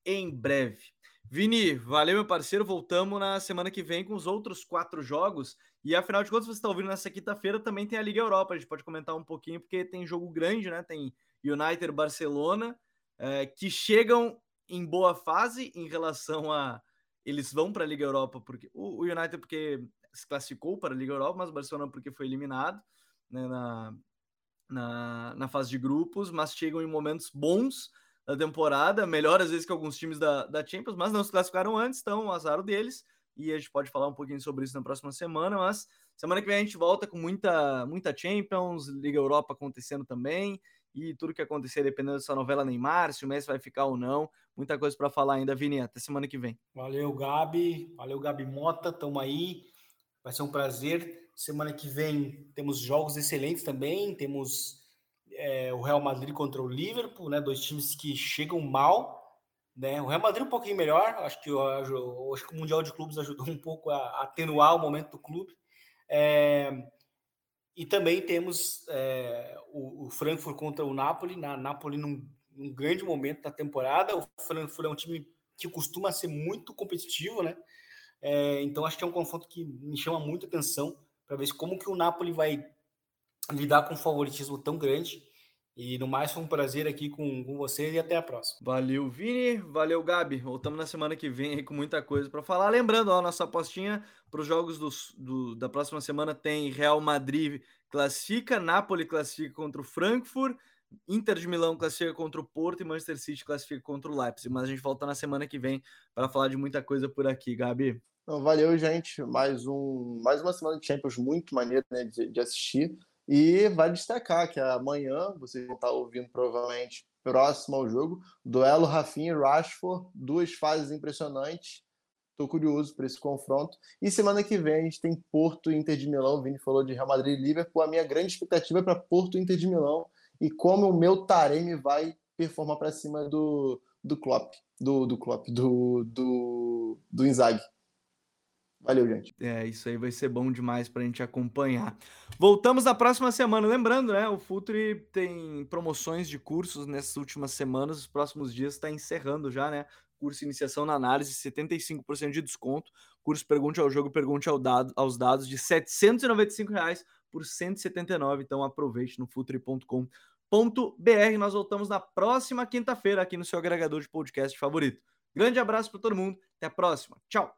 em breve. Vini, valeu, meu parceiro. Voltamos na semana que vem com os outros quatro jogos. E afinal de contas, você está ouvindo nessa quinta-feira, também tem a Liga Europa. A gente pode comentar um pouquinho, porque tem jogo grande, né? Tem United Barcelona, é, que chegam em boa fase em relação a eles vão para a Liga Europa porque o, United porque se classificou para a Liga Europa, mas o Barcelona porque foi eliminado né, na, na, na, fase de grupos, mas chegam em momentos bons da temporada, melhor às vezes que alguns times da, da Champions, mas não se classificaram antes, então o azar deles, e a gente pode falar um pouquinho sobre isso na próxima semana, mas semana que vem a gente volta com muita, muita Champions, Liga Europa acontecendo também, e tudo que acontecer dependendo dessa novela Neymar, se o Messi vai ficar ou não. Muita coisa para falar ainda, Vini. Até semana que vem. Valeu, Gabi. Valeu, Gabi Mota. Tamo aí. Vai ser um prazer. Semana que vem temos jogos excelentes também. Temos é, o Real Madrid contra o Liverpool, né? Dois times que chegam mal. Né? O Real Madrid um pouquinho melhor. Acho que, acho que o Mundial de Clubes ajudou um pouco a atenuar o momento do clube. É, e também temos é, o, o, Frankfurt contra o Napoli, na Napoli num, num, grande momento da temporada. O Frankfurt é um time que costuma ser muito competitivo, né? É, então acho que é um confronto que me chama muita atenção para ver como que o Napoli vai lidar com um favoritismo tão grande e no mais, foi um prazer aqui com, com vocês e até a próxima. Valeu, Vini. Valeu, Gabi. Voltamos na semana que vem aí com muita coisa para falar. Lembrando, ó, nossa apostinha para os jogos do, do, da próxima semana tem Real Madrid classifica, Napoli classifica contra o Frankfurt, Inter de Milão classifica contra o Porto e Manchester City classifica contra o Leipzig. Mas a gente volta na semana que vem para falar de muita coisa por aqui, Gabi. Então, valeu, gente. Mais, um, mais uma semana de Champions muito maneira né, de, de assistir. E vale destacar que amanhã, vocês vão estar ouvindo provavelmente próximo ao jogo, duelo Rafinha e Rashford, duas fases impressionantes. Estou curioso por esse confronto. E semana que vem a gente tem Porto e Inter de Milão. O Vini falou de Real Madrid e Liverpool. A minha grande expectativa é para Porto e Inter de Milão e como o meu Taremi vai performar para cima do, do Klopp, do, do Klopp, do, do, do Inzaghi. Valeu, gente. É, isso aí vai ser bom demais para a gente acompanhar. Voltamos na próxima semana. Lembrando, né? O Futuri tem promoções de cursos nessas últimas semanas. Os próximos dias está encerrando já, né? Curso Iniciação na Análise, 75% de desconto. Curso Pergunte ao Jogo, Pergunte ao dado, aos Dados, de 795 reais por 179. Então aproveite no futuri.com.br. Nós voltamos na próxima quinta-feira aqui no seu agregador de podcast favorito. Grande abraço para todo mundo. Até a próxima. Tchau.